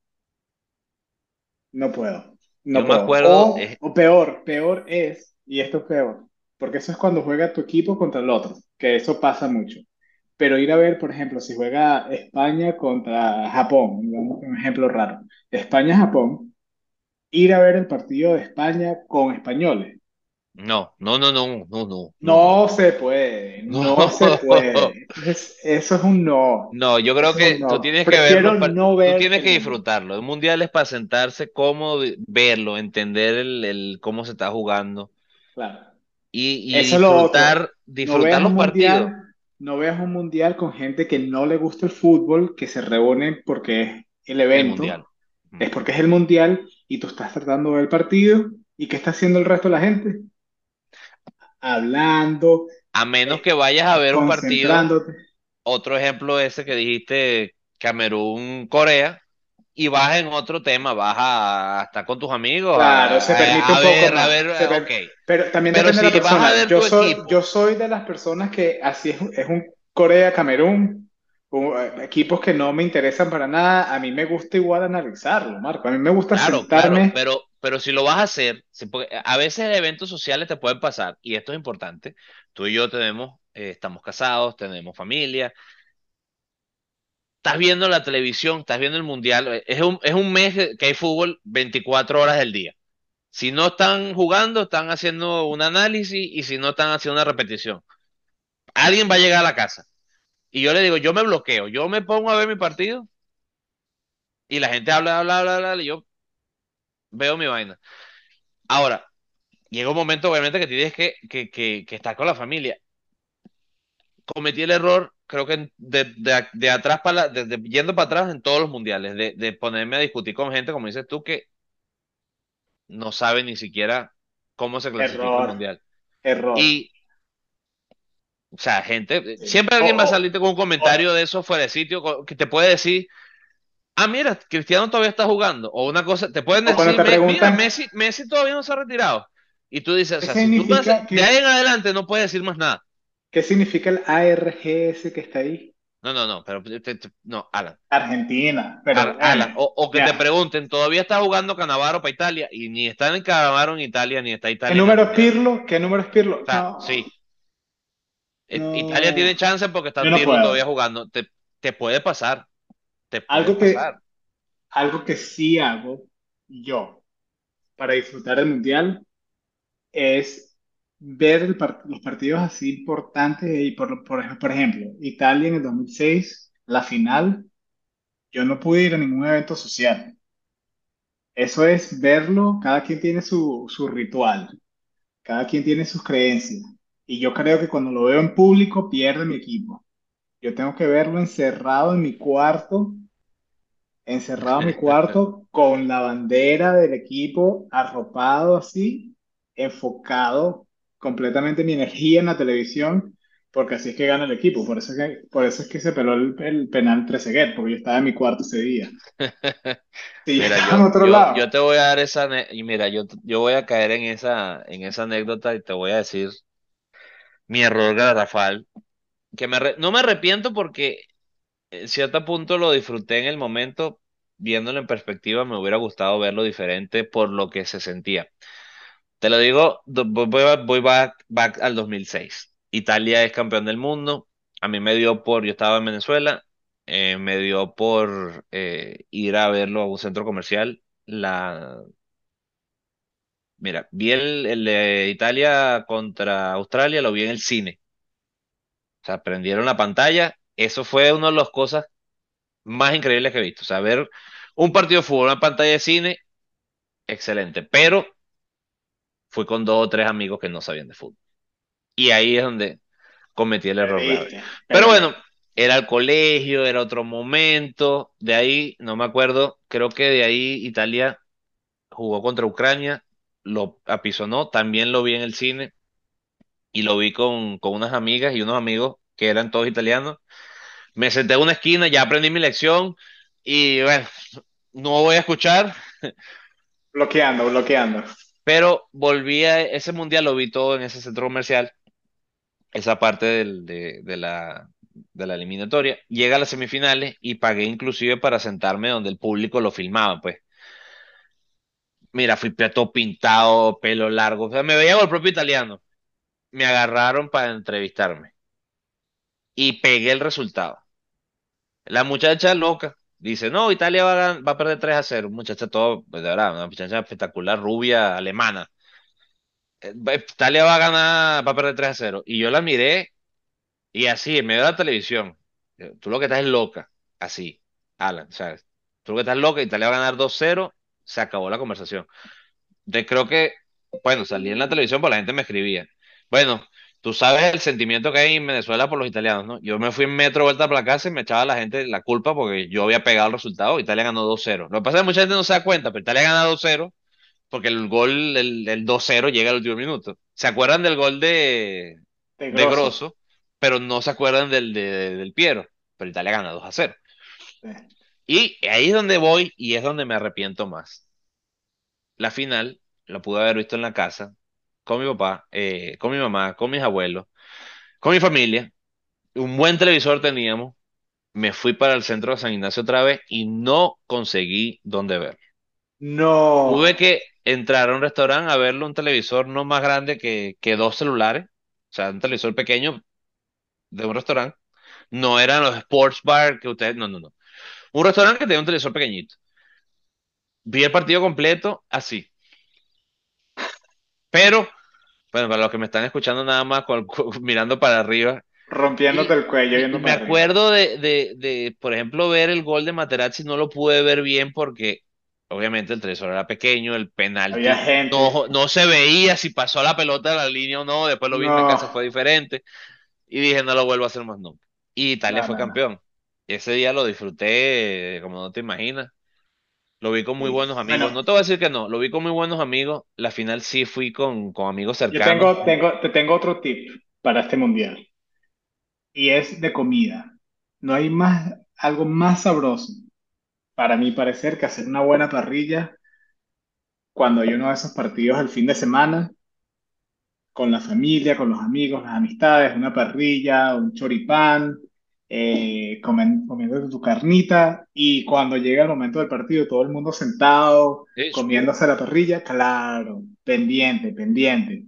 Speaker 1: no puedo, no
Speaker 2: me
Speaker 1: puedo.
Speaker 2: acuerdo,
Speaker 1: O,
Speaker 2: es,
Speaker 1: o peor, peor es, y esto es peor, porque eso es cuando juega tu equipo contra el otro, que eso pasa mucho. Pero ir a ver, por ejemplo, si juega España contra Japón, digamos, un ejemplo raro, España-Japón, ir a ver el partido de España con españoles.
Speaker 2: no, no, no, no, no, no, no,
Speaker 1: se puede, no se
Speaker 2: No,
Speaker 1: puede. Es- eso es un no,
Speaker 2: no, yo creo
Speaker 1: eso
Speaker 2: que tú
Speaker 1: no.
Speaker 2: tienes que ver los
Speaker 1: Prefiero
Speaker 2: par-
Speaker 1: no
Speaker 2: tú
Speaker 1: ver
Speaker 2: tienes
Speaker 1: el
Speaker 2: que disfrutarlo. El mundial es para sentarse cómodo, verlo, entender el, el cómo se está jugando.
Speaker 1: Claro.
Speaker 2: Y,
Speaker 1: lo
Speaker 2: disfrutar,
Speaker 1: No
Speaker 2: disfrutar
Speaker 1: veas
Speaker 2: los partidos,
Speaker 1: mundial, no veas un mundial con gente que no le gusta el fútbol, que se reúne porque es el
Speaker 2: el
Speaker 1: evento, es porque es el mundial y tú estás tratando de ver el partido. ¿Y qué está haciendo el resto de la gente? Hablando,
Speaker 2: A menos
Speaker 1: eh,
Speaker 2: que vayas a ver un partido, otro ejemplo ese que dijiste, Camerún-Corea, y vas en otro tema, vas a, a estar con tus amigos,
Speaker 1: Claro, se
Speaker 2: a,
Speaker 1: permite
Speaker 2: a- a
Speaker 1: un poco
Speaker 2: ver, a
Speaker 1: más.
Speaker 2: ver,
Speaker 1: se per- Pero también
Speaker 2: Pero
Speaker 1: depende de
Speaker 2: si
Speaker 1: la
Speaker 2: vas a
Speaker 1: persona. Yo soy, yo soy de las personas que así es, es un Corea-Camerún, eh, equipos que no me interesan para nada. A mí me gusta igual analizarlo, Marco. A mí me gusta
Speaker 2: claro, claro,
Speaker 1: sentarme.
Speaker 2: pero, pero si lo vas a hacer, si- a veces eventos sociales te pueden pasar, y esto es importante, tú y yo tenemos, eh, estamos casados, tenemos familia, estás viendo la televisión, estás viendo el mundial, eh, es un, es un mes que hay fútbol 24 horas del día. Si no están jugando, están haciendo un análisis y si no están haciendo una repetición. Alguien va a llegar a la casa y yo le digo, yo me bloqueo, yo me pongo a ver mi partido y la gente habla, habla, habla, habla y yo veo mi vaina. Ahora, llega un momento obviamente que tienes que, que, que, que estar con la familia. Cometí el error, creo que de, de, de atrás para la- de- yendo para atrás en todos los mundiales, de, ponerme a discutir con gente, como dices tú, que no sabe ni siquiera cómo se clasifica
Speaker 1: Error,
Speaker 2: mundial.
Speaker 1: error.
Speaker 2: Y O sea, gente, siempre alguien va a salirte con un comentario de eso fuera de sitio que te puede decir, ah, mira, Cristiano todavía está jugando. O una cosa, te pueden decir,
Speaker 1: te
Speaker 2: "Me- mira, Messi, Messi todavía no se ha retirado. Y tú dices, o sea, si tú
Speaker 1: significa,
Speaker 2: de ahí en adelante no puedes decir más nada.
Speaker 1: Qué significa el ARGS que está ahí.
Speaker 2: No, no, no, pero te- te- no, Alan,
Speaker 1: Argentina, pero
Speaker 2: Alan, o, o que te pregunten, ¿todavía está jugando Cannavaro para Italia? Y ni está en Cannavaro en Italia, ni está
Speaker 1: ¿Qué
Speaker 2: Italia el
Speaker 1: número es. Pirlo? ¿Qué número es
Speaker 2: O
Speaker 1: Pirlo?
Speaker 2: sí,
Speaker 1: No,
Speaker 2: eh, Italia tiene chance porque está Pirlo todavía jugando. Te, te puede pasar, te puede
Speaker 1: Algo que,
Speaker 2: pasar.
Speaker 1: algo que sí hago yo para disfrutar el mundial es ver par- los partidos así importantes y por, por ejemplo, Italia en el 2006, la final, yo no pude ir a ningún evento social. Eso es verlo, cada quien tiene su, su ritual, cada quien tiene sus creencias. Y yo creo que cuando lo veo en público pierde mi equipo. Yo tengo que verlo encerrado en mi cuarto encerrado en mi cuarto con la bandera del equipo arropado así, enfocado completamente mi energía en la televisión, porque así es que gana el equipo. Por eso es que, por eso es que se peló el, el penal Trezeguet, porque yo estaba en mi cuarto ese día. Yo
Speaker 2: Mira, yo,
Speaker 1: otro
Speaker 2: yo, yo
Speaker 1: lado,
Speaker 2: te voy a dar esa, y mira, yo, yo voy a caer en esa, en esa anécdota y te voy a decir mi error garrafal, que me no me arrepiento porque en cierto punto lo disfruté en el momento, viéndolo en perspectiva, me hubiera gustado verlo diferente por lo que se sentía. Te lo digo, voy, voy back, back al 2006. Italia es campeón del mundo, a mí me dio por, yo estaba en Venezuela, eh, me dio por eh, ir a verlo a un centro comercial. La, Mira, vi el, el de Italia contra Australia, lo vi en el cine. O sea, prendieron la pantalla. Eso fue una de las cosas más increíbles que he visto. O sea, ver un partido de fútbol en una pantalla de cine, excelente. Pero fui con dos o tres amigos que no sabían de fútbol. Y ahí es donde cometí el error grave. Pero bueno, era el colegio, era otro momento. De ahí, no me acuerdo, creo que de ahí Italia jugó contra Ucrania, lo apisonó, también lo vi en el cine y lo vi con, con unas amigas y unos amigos que eran todos italianos. Me senté en una esquina, ya aprendí mi lección y bueno, no voy a escuchar,
Speaker 1: Bloqueando, bloqueando.
Speaker 2: Pero volví a ese mundial, lo vi todo en ese centro comercial, esa parte de, la, de la eliminatoria. Llega a las semifinales y pagué inclusive para sentarme donde el público lo filmaba, pues. Mira, fui todo pintado, pelo largo, o sea, me veía con el propio italiano. Me agarraron para entrevistarme y pegué el resultado. La muchacha loca dice, no, Italia va a, va a perder 3 a 0. Muchacha todo, pues, de verdad, una muchacha espectacular, rubia, alemana. Eh, Italia va a ganar, va a perder 3 a 0. Y yo la miré y así, en medio de la televisión, tú lo que estás es loca, así, Alan, ¿sabes? Tú lo que estás loca, Italia va a ganar 2 a 0, se acabó la conversación. Entonces creo que, bueno, salí en la televisión, pues la gente me escribía. Bueno, tú sabes el sentimiento que hay en Venezuela por los italianos, ¿no? Yo me fui en metro vuelta para la casa y me echaba a la gente la culpa porque yo había pegado el resultado. Italia ganó 2-0. Lo que pasa es que mucha gente no se da cuenta, pero Italia gana 2-0 porque el gol, el, el 2-0 llega al último minuto. Se acuerdan del gol de,
Speaker 1: De. Grosso,
Speaker 2: pero no se acuerdan del, de- del Piero. Pero Italia gana 2-0.
Speaker 1: Sí.
Speaker 2: Y ahí es donde voy y es donde me arrepiento más. La final la pude haber visto en la casa, con mi papá, eh, con mi mamá, con mis abuelos, con mi familia. Un buen televisor teníamos. Me fui para el centro de San Ignacio otra vez y no conseguí dónde ver. Tuve
Speaker 1: No,
Speaker 2: que entrar a un restaurante a verlo, un televisor no más grande que, que dos celulares, o sea, un televisor pequeño de un restaurante. No eran los sports bar que ustedes, no, no, no. Un restaurante que tenía un televisor pequeñito. Vi el partido completo así. Pero, bueno, para los que me están escuchando nada más con- con- mirando para arriba,
Speaker 1: rompiéndote
Speaker 2: Y,
Speaker 1: el cuello yendo
Speaker 2: me acuerdo de, de, de, por ejemplo, ver el gol de Materazzi, no lo pude ver bien porque obviamente el televisor era pequeño, el penalti no, no se veía si pasó la pelota a la línea o no, después lo vi en
Speaker 1: No,
Speaker 2: casa, fue diferente y dije no lo vuelvo a hacer más nunca. Y Italia
Speaker 1: no,
Speaker 2: fue campeón. Ese día lo disfruté como no te imaginas. Lo vi con muy buenos amigos.
Speaker 1: Bueno,
Speaker 2: No te voy a decir que no, lo vi con muy buenos amigos. La final sí fui con, con amigos
Speaker 1: yo
Speaker 2: cercanos.
Speaker 1: tengo, tengo, te tengo otro tip para este mundial y es de comida. No hay más, algo más sabroso, para mi parecer, que hacer una buena parrilla cuando hay uno de esos partidos el fin de semana con la familia, con los amigos, las amistades, una parrilla, un choripán, eh, comen- comiendo tu carnita y cuando llega el momento del partido, todo el mundo sentado,
Speaker 2: Sí,
Speaker 1: comiéndose la parrilla, claro, pendiente, pendiente.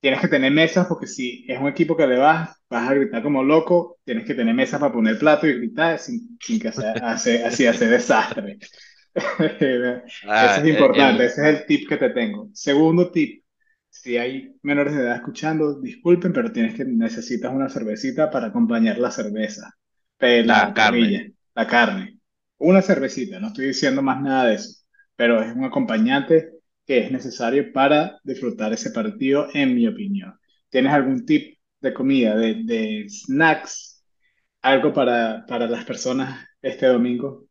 Speaker 1: Tienes que tener mesas porque si es un equipo que le vas, vas a gritar como loco, tienes que tener mesas para poner plato y gritar sin, sin que sea, hace, así hace desastre. Eso
Speaker 2: Ah,
Speaker 1: es
Speaker 2: el,
Speaker 1: importante,
Speaker 2: el-
Speaker 1: ese es el tip que te tengo. Segundo tip, si hay menores de edad escuchando, disculpen, pero tienes que necesitas una cervecita para acompañar la cerveza,
Speaker 2: la
Speaker 1: la
Speaker 2: carne.
Speaker 1: la carne. Una cervecita, no estoy diciendo más nada de eso, pero es un acompañante que es necesario para disfrutar ese partido, en mi opinión. ¿Tienes algún tip de comida, de, de snacks, algo para, para las personas este domingo?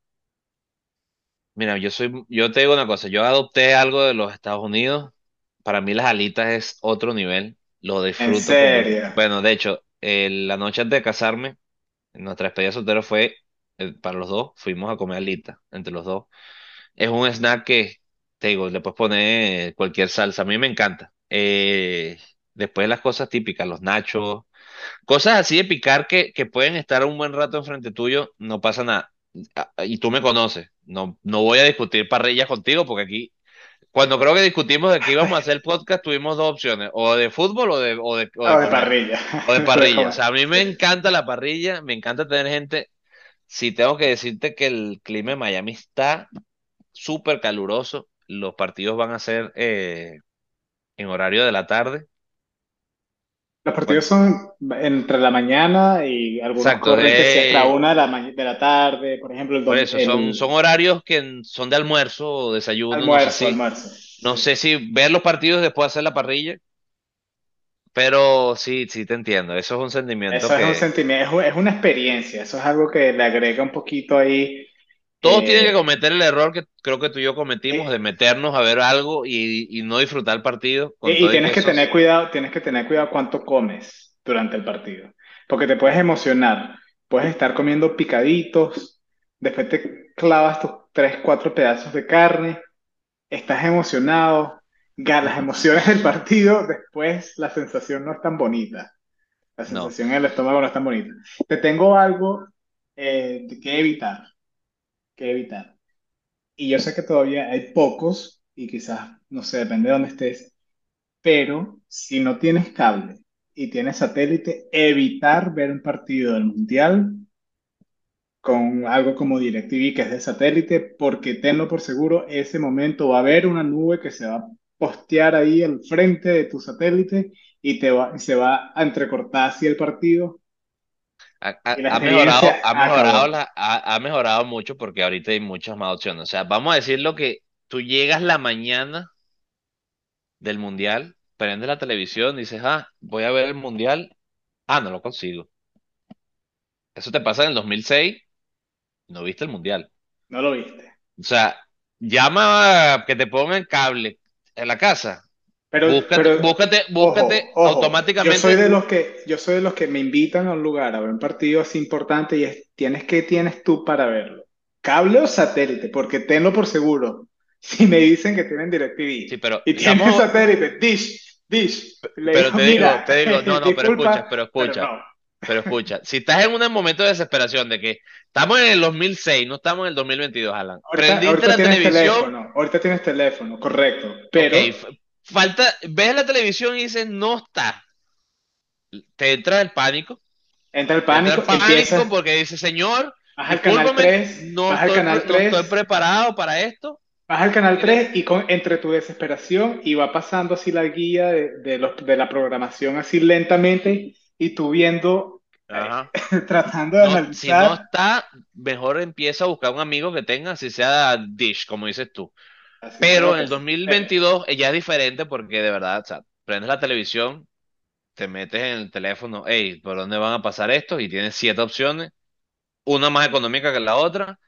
Speaker 2: Mira, yo soy, yo te digo una cosa, yo adopté algo de los Estados Unidos. Para mí las alitas es otro nivel. Lo
Speaker 1: En
Speaker 2: disfruto como,
Speaker 1: serio.
Speaker 2: bueno, de hecho, eh, la noche antes de casarme, nuestra despedida soltero fue eh, para los dos, fuimos a comer alitas entre los dos. Es un snack que, te digo, le puedes poner cualquier salsa. A mí me encanta. Eh, después las cosas típicas, los nachos, cosas así de picar que, que pueden estar un buen rato enfrente tuyo, no pasa nada. Ah, Y tú me conoces. No, no voy a discutir parrillas contigo porque aquí cuando creo que discutimos de que íbamos a hacer el podcast, tuvimos dos opciones, o de fútbol o de, o de, o de
Speaker 1: de
Speaker 2: comer,
Speaker 1: parrilla.
Speaker 2: o de parrilla. O sea, a mí me
Speaker 1: Sí.
Speaker 2: encanta la parrilla, me encanta tener gente. Si tengo que decirte que el clima de Miami está súper caluroso, los partidos van a ser eh, en horario de la tarde.
Speaker 1: Los partidos
Speaker 2: Bueno,
Speaker 1: son entre la mañana y algunos
Speaker 2: exacto,
Speaker 1: corren que si hasta una de la, de la tarde, por ejemplo, el,
Speaker 2: por eso, son,
Speaker 1: el
Speaker 2: son horarios que son de almuerzo o desayuno, no sé
Speaker 1: almuerzo,
Speaker 2: si,
Speaker 1: almuerzo.
Speaker 2: no sé si ver los partidos después de hacer la parrilla, pero sí, sí te entiendo. Eso es un sentimiento
Speaker 1: Eso es un
Speaker 2: que
Speaker 1: sentimiento, es, es una experiencia, eso es algo que le agrega un poquito ahí.
Speaker 2: Todos tienen que
Speaker 1: eh,
Speaker 2: cometer el error que creo que tú y yo cometimos de
Speaker 1: eh,
Speaker 2: meternos a ver algo y, y no disfrutar el partido con
Speaker 1: y,
Speaker 2: que
Speaker 1: tienes que tener cuidado, tienes que tener cuidado cuánto comes durante el partido, porque te puedes emocionar, puedes estar comiendo picaditos, después te clavas tus tres, cuatro pedazos de carne estás emocionado, las emociones del partido, después la sensación no es tan bonita. La
Speaker 2: No,
Speaker 1: sensación en el estómago no es tan bonita. Te tengo algo eh, que evitar, que evitar. Y yo sé que todavía hay pocos, y quizás, no sé, depende de dónde estés, pero si no tienes cable y tienes satélite, evitar ver un partido del Mundial con algo como DirecTV que es de satélite, porque tenlo por seguro, ese momento va a haber una nube que se va a postear ahí al frente de tu satélite y te va, se va a entrecortar así el partido
Speaker 2: ha, mejorado, ha mejorado la, ha, ha mejorado mucho porque ahorita hay muchas más opciones. O sea, vamos a decir lo que tú llegas la mañana del mundial prende la televisión, dices, ah, voy a ver el mundial. Ah, no lo consigo. Eso te pasa en el 2006, no viste el mundial.
Speaker 1: No lo viste.
Speaker 2: O sea, llama a que te pongan cable en la casa.
Speaker 1: Pero,
Speaker 2: Búscate,
Speaker 1: pero,
Speaker 2: búscate,
Speaker 1: ojo,
Speaker 2: búscate
Speaker 1: ojo, yo soy de
Speaker 2: automáticamente.
Speaker 1: los que, yo soy de los que me invitan a un lugar a ver un partido así importante y es, tienes que tienes tú para verlo. ¿Cable o satélite? Porque tenlo por seguro. Si me dicen que tienen
Speaker 2: Sí,
Speaker 1: DirecTV
Speaker 2: pero
Speaker 1: y tienen
Speaker 2: estamos,
Speaker 1: satélite, Dish, Dish, le
Speaker 2: pero
Speaker 1: digo,
Speaker 2: te digo,
Speaker 1: mira,
Speaker 2: te digo, no, no, pero escucha, pero
Speaker 1: pero
Speaker 2: escucha,
Speaker 1: no.
Speaker 2: pero escucha. Si estás en un momento de desesperación de que estamos en el 2006, no estamos en el 2022, Alan.
Speaker 1: Ahorita,
Speaker 2: Prendiste
Speaker 1: ahorita
Speaker 2: la televisión,
Speaker 1: teléfono, ahorita tienes teléfono, correcto, pero
Speaker 2: falta, ves la televisión y dices, no está. Te entra el pánico,
Speaker 1: entra el
Speaker 2: te entra el
Speaker 1: pánico,
Speaker 2: pánico porque dices, señor,
Speaker 1: vas al canal
Speaker 2: discúlpame,
Speaker 1: 3,
Speaker 2: no
Speaker 1: vas
Speaker 2: estoy,
Speaker 1: canal
Speaker 2: no estoy
Speaker 1: 3.
Speaker 2: preparado para esto.
Speaker 1: Vas al canal
Speaker 2: Tienes-
Speaker 1: 3 y con, entre tu desesperación y va pasando así la guía de, de, los, de la programación así lentamente y tú viendo, eh, tratando de
Speaker 2: No, si no
Speaker 1: analizar.
Speaker 2: está, mejor empieza a buscar un amigo que tenga, si sea Dish, como dices tú.
Speaker 1: Así
Speaker 2: Pero en el
Speaker 1: sea. Eh,
Speaker 2: 2022 eh, ya es diferente porque de verdad, o sea, prendes la televisión, te metes en el teléfono, hey, ¿por dónde van a pasar estos? Y tienes siete opciones, una más económica que la otra,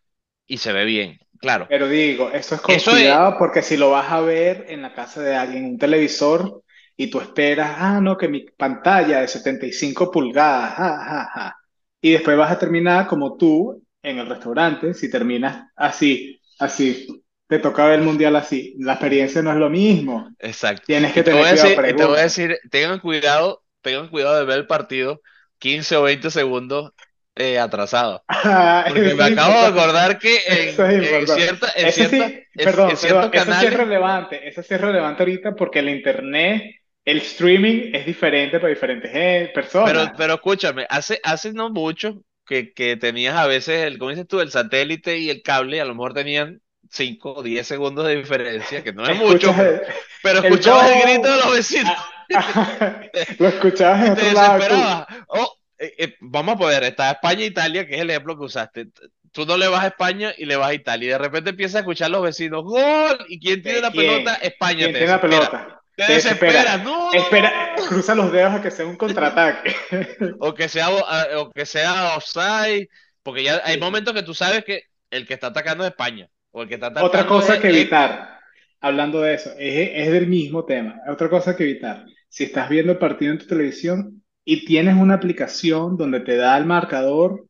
Speaker 2: y se ve bien. Claro,
Speaker 1: Pero digo, eso es
Speaker 2: eso es,
Speaker 1: cuidado porque si lo vas a ver en la casa de alguien, un televisor, y tú esperas, ah, no, que mi pantalla de 75 pulgadas, ja, ja, ja. Y después vas a terminar como tú en el restaurante, si terminas así, así, te toca ver el mundial así, la experiencia no es lo mismo.
Speaker 2: exacto.
Speaker 1: Tienes que
Speaker 2: te
Speaker 1: tener
Speaker 2: a
Speaker 1: cuidado,
Speaker 2: decir, te voy a decir, tengan cuidado, tengan cuidado de ver el partido 15 o 20 segundos eh, atrasado.
Speaker 1: Ah,
Speaker 2: Porque me
Speaker 1: es
Speaker 2: acabo de acordar que en,
Speaker 1: es
Speaker 2: en cierta, en
Speaker 1: Eso
Speaker 2: ciertas,
Speaker 1: sí,
Speaker 2: en, en
Speaker 1: perdón, perdón,
Speaker 2: ciertos
Speaker 1: eso sí es
Speaker 2: canales,
Speaker 1: relevante. Eso sí es relevante ahorita porque el internet, el streaming es diferente para diferentes eh,
Speaker 2: pero,
Speaker 1: personas.
Speaker 2: pero escúchame, hace, hace no mucho que, que tenías a veces, el, como dices tú, el satélite y el cable, y a lo mejor tenían 5 o 10 segundos de diferencia, que no es mucho,
Speaker 1: el,
Speaker 2: pero
Speaker 1: el
Speaker 2: escuchabas el grito de los vecinos
Speaker 1: ah, ah, lo escuchabas en
Speaker 2: te desesperabas. Oh, eh, eh, vamos a poner, está España e Italia, que es el ejemplo que usaste. Tú no le vas a España y le vas a Italia, y de repente empiezas a escuchar a los vecinos, ¡Gol! ¿Y quién tiene
Speaker 1: ¿De
Speaker 2: la pelota?
Speaker 1: quién?
Speaker 2: España,
Speaker 1: ¿Quién
Speaker 2: te
Speaker 1: tiene la pelota?
Speaker 2: Te
Speaker 1: Te
Speaker 2: desespera,
Speaker 1: desespera.
Speaker 2: no,
Speaker 1: Espera, cruza los dedos a que sea un contraataque.
Speaker 2: O que sea, o que sea offside, porque ya hay momentos que tú sabes que el que está atacando es España, que está
Speaker 1: Otra cosa que evitar, hablando de eso, es, es del mismo tema. Otra cosa que evitar, si estás viendo el partido en tu televisión y tienes una aplicación donde te da el marcador,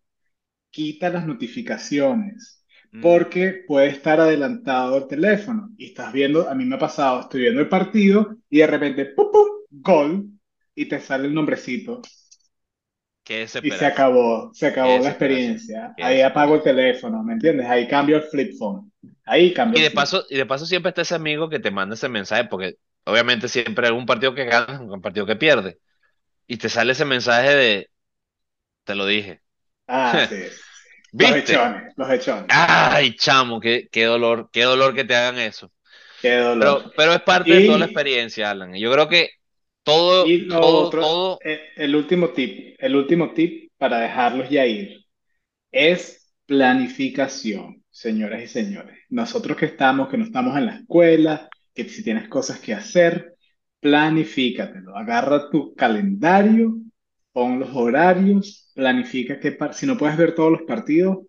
Speaker 1: quita las notificaciones,
Speaker 2: Mm,
Speaker 1: porque puede estar adelantado el teléfono y estás viendo, a mí me ha pasado, estoy viendo el partido y de repente, ¡pum, pum! gol, y te sale el nombrecito.
Speaker 2: qué
Speaker 1: Y se acabó, se acabó la experiencia. Ahí apago el teléfono, ¿me entiendes? Ahí cambio el flip phone. Ahí cambio
Speaker 2: Y de paso, y de paso siempre está ese amigo que te manda ese mensaje, porque obviamente siempre hay un partido que gana, un partido que pierde, y te sale ese mensaje de, te lo dije,
Speaker 1: Ah, sí, sí. Los
Speaker 2: ¿viste?
Speaker 1: hechones, los hechones.
Speaker 2: Ay, chamo, qué, qué dolor, qué dolor que te hagan eso.
Speaker 1: Qué dolor.
Speaker 2: Pero, pero es parte de toda la experiencia, Alan. Y yo creo que todo,
Speaker 1: y lo
Speaker 2: todo,
Speaker 1: otro,
Speaker 2: todo,
Speaker 1: eh, el último tip, el último tip para dejarlos ya ir. Es planificación, señoras y señores. Nosotros que estamos, que no estamos en la escuela, que si tienes cosas que hacer, planifícatelo. Agarra tu calendario, pon los horarios, planifica qué si no puedes ver todos los partidos,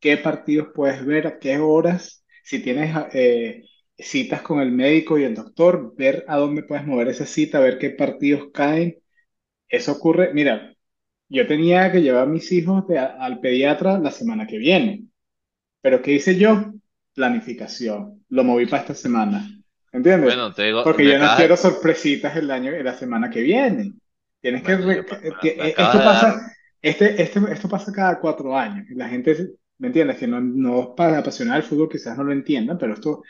Speaker 1: qué partidos puedes ver, a qué horas. Si tienes eh, citas con el médico y el doctor, ver a dónde puedes mover esa cita, ver qué partidos caen. Eso ocurre, mira, yo tenía que llevar a mis hijos al pediatra la semana que viene, pero ¿qué hice yo? Planificación. Lo moví para esta semana. ¿Entiendes?
Speaker 2: bueno, te digo,
Speaker 1: Porque yo no quiero sorpresitas el año, la semana que viene. Tienes que,
Speaker 2: bueno, yo,
Speaker 1: re-
Speaker 2: me,
Speaker 1: que-
Speaker 2: me acabas
Speaker 1: esto
Speaker 2: dar,
Speaker 1: pasa, este, este, esto pasa cada cuatro años. La gente, ¿me entiendes? Que no, no para apasionar el fútbol, quizás no lo entiendan, pero esto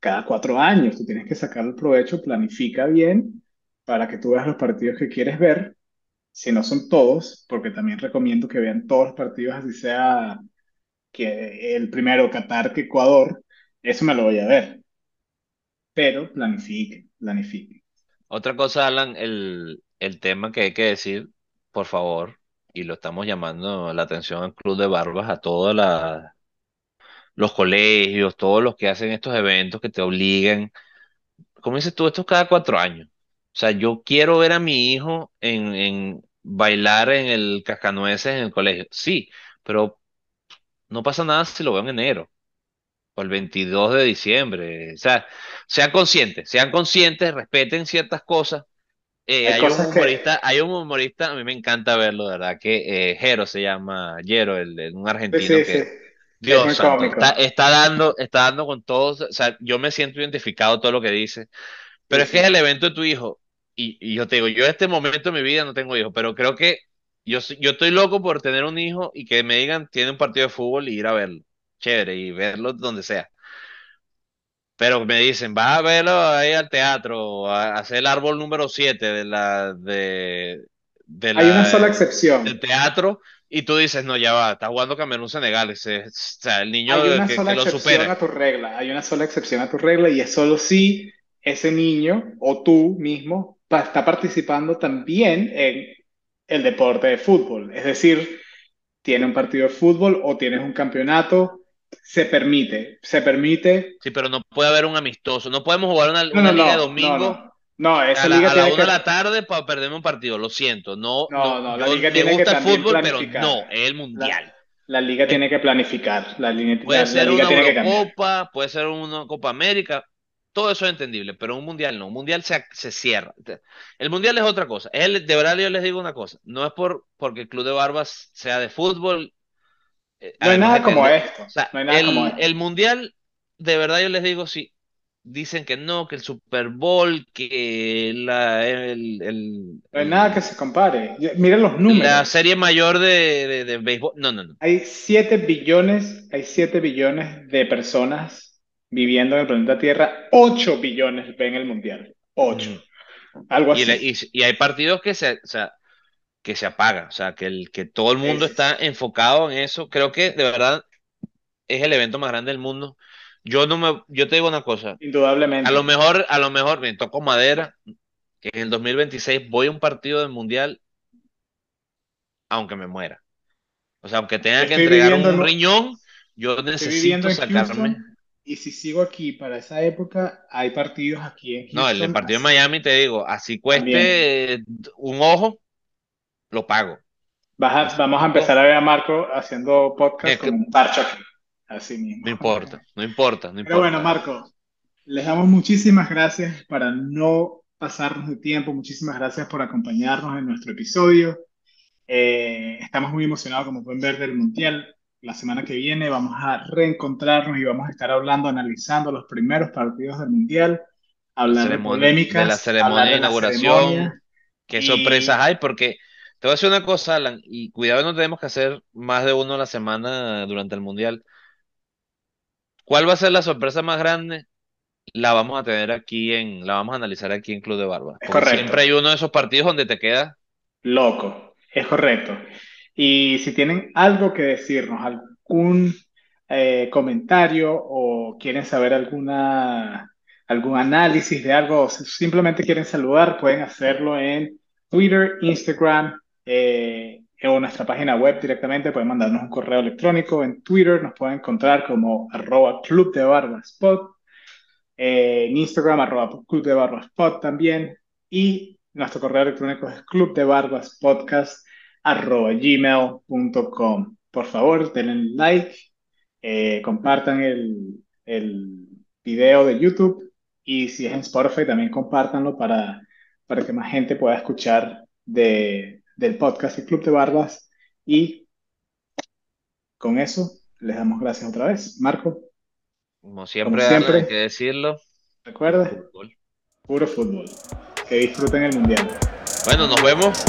Speaker 1: cada cuatro años. Tú tienes que sacar el provecho, planifica bien para que tú veas los partidos que quieres ver si no son todos, porque también recomiendo que vean todos los partidos, así sea que el primero, Qatar, que Ecuador, eso me lo voy a ver, pero planifique, planifique.
Speaker 2: otra cosa, Alan, el, el tema que hay que decir, por favor, y lo estamos llamando la atención al Club de Barbas, a todos los colegios, todos los que hacen estos eventos que te obliguen, como dices tú, esto es cada cuatro años. sea, yo quiero ver a mi hijo en, en bailar en el cascanueces en el colegio. Sí, pero no pasa nada si lo veo en enero o el 22 de diciembre. O sea, sean conscientes, sean conscientes, respeten ciertas cosas. Eh,
Speaker 1: Hay
Speaker 2: hay un
Speaker 1: que...
Speaker 2: humorista, hay un humorista, a mí me encanta verlo, de verdad, que eh, Jero se llama, Jero, el, el- un argentino
Speaker 1: sí, sí.
Speaker 2: que, Dios santo, está, está dando, está dando con todos, o sea, yo me siento identificado todo lo que dice, pero es que es el evento de tu hijo, y, y yo te digo, yo en este momento de mi vida no tengo hijos, pero creo que yo, yo estoy loco por tener un hijo y que me digan, tiene un partido de fútbol y ir a verlo, chévere, y verlo donde sea. Pero me dicen, vas a verlo ahí al teatro, a hacer el árbol número 7 de la, de, de
Speaker 1: Hay una
Speaker 2: la,
Speaker 1: sola
Speaker 2: del
Speaker 1: excepción.
Speaker 2: teatro, y tú dices, no, ya va, está jugando Camerún-Senegal, o sea, el niño
Speaker 1: Hay una
Speaker 2: que,
Speaker 1: sola
Speaker 2: que lo
Speaker 1: excepción a tu regla. Hay una sola excepción a tu regla y es solo si ese niño o tú mismo está participando también en el deporte de fútbol. Es decir, tiene un partido de fútbol o tienes un campeonato, se permite. Se permite
Speaker 2: Sí, pero no puede haber un amistoso, no podemos jugar una,
Speaker 1: No, no,
Speaker 2: una liga de domingo
Speaker 1: no. No, esa
Speaker 2: a la,
Speaker 1: liga
Speaker 2: a la
Speaker 1: tiene
Speaker 2: una
Speaker 1: que,
Speaker 2: de la tarde para perderme un partido, lo siento, no, no,
Speaker 1: no, la
Speaker 2: yo
Speaker 1: liga
Speaker 2: me
Speaker 1: tiene que
Speaker 2: gusta el
Speaker 1: también
Speaker 2: fútbol, pero
Speaker 1: planificar.
Speaker 2: no, es el
Speaker 1: La,
Speaker 2: mundial.
Speaker 1: la liga
Speaker 2: Es
Speaker 1: tiene que planificar. La, la,
Speaker 2: Puede
Speaker 1: la
Speaker 2: ser
Speaker 1: liga
Speaker 2: una
Speaker 1: tiene que.
Speaker 2: Eurocopa, puede ser una Copa América, todo eso es entendible, pero un mundial no, un mundial se, se cierra. El mundial es otra cosa. El- de verdad yo les digo una cosa, no es por porque el Club de Barbas sea de fútbol, eh,
Speaker 1: No hay nada como
Speaker 2: lo- o
Speaker 1: esto.
Speaker 2: sea,
Speaker 1: No hay nada como
Speaker 2: el,
Speaker 1: esto.
Speaker 2: el mundial, de verdad yo les digo, sí, dicen que no, que el Super Bowl, que la, el, el-
Speaker 1: No hay nada que se compare. Miren los
Speaker 2: la
Speaker 1: números.
Speaker 2: serie mayor de, de, de béisbol, no, no, no.
Speaker 1: Hay 7 billones, hay 7 billones de personas viviendo en el planeta Tierra. 8 billones ven el mundial. 8.
Speaker 2: Ujú.
Speaker 1: Algo
Speaker 2: Y,
Speaker 1: así.
Speaker 2: y, y hay partidos que se, o sea, que se apaga, o sea, que, el, que todo el mundo está enfocado en eso. Creo que de verdad es el evento más grande del mundo. Yo no me, yo te digo una cosa, a lo
Speaker 1: Indudablemente.
Speaker 2: mejor, a lo mejor me toco madera, que en el 2026 voy a un partido del mundial, aunque me muera. O sea, aunque tenga que entregar un riñón, yo necesito sacarme.
Speaker 1: Houston y si sigo aquí para esa época, hay partidos aquí en
Speaker 2: No, el,
Speaker 1: Houston
Speaker 2: partido de
Speaker 1: así-
Speaker 2: Miami, te digo, así
Speaker 1: también.
Speaker 2: cueste eh, un ojo, lo pago.
Speaker 1: Vas a- vamos a empezar a ver a Marco haciendo podcast
Speaker 2: es
Speaker 1: con
Speaker 2: que
Speaker 1: un parche aquí. Así mismo.
Speaker 2: no importa, no importa, no
Speaker 1: Pero bueno,
Speaker 2: importa.
Speaker 1: Marco, les damos muchísimas gracias para no pasarnos de tiempo. Muchísimas gracias por acompañarnos en nuestro episodio. Eh, estamos muy emocionados, como pueden ver, del Mundial. La semana que viene vamos a reencontrarnos y vamos a estar hablando, analizando los primeros partidos del Mundial,
Speaker 2: La
Speaker 1: hablar de
Speaker 2: ceremonia, de la
Speaker 1: polémicas,
Speaker 2: ceremonia de
Speaker 1: de la ceremonia
Speaker 2: inauguración, qué sorpresas
Speaker 1: y
Speaker 2: hay, porque te voy a decir una cosa, Alan, y cuidado, no tenemos que hacer más de uno a la semana durante el Mundial. ¿Cuál va a ser la sorpresa más grande? La vamos a tener aquí en, la vamos a analizar aquí en Club de Barba,
Speaker 1: es
Speaker 2: porque
Speaker 1: correcto.
Speaker 2: siempre hay uno de esos partidos donde te quedas,
Speaker 1: Loco, es correcto. Y si tienen algo que decirnos, algún eh, comentario o quieren saber alguna, algún análisis de algo, o simplemente quieren saludar, pueden hacerlo en Twitter, Instagram eh, o nuestra página web directamente. Pueden mandarnos un correo electrónico. En Twitter nos pueden encontrar como arroba Club de Barbas Pod eh, en Instagram, arroba Club de Barbas también. Y nuestro correo electrónico es clubdebarbaspodcast arroba gmail.com. Por favor, denle like, eh, compartan el, el video de YouTube y si es en Spotify también compártanlo para, para que más gente pueda escuchar de, del podcast El Club de Barbas. Y con eso les damos gracias otra vez. Marco,
Speaker 2: como
Speaker 1: como
Speaker 2: siempre, hay que
Speaker 1: siempre,
Speaker 2: decirlo, fútbol.
Speaker 1: puro fútbol. Que disfruten el mundial.
Speaker 2: Bueno, nos vemos.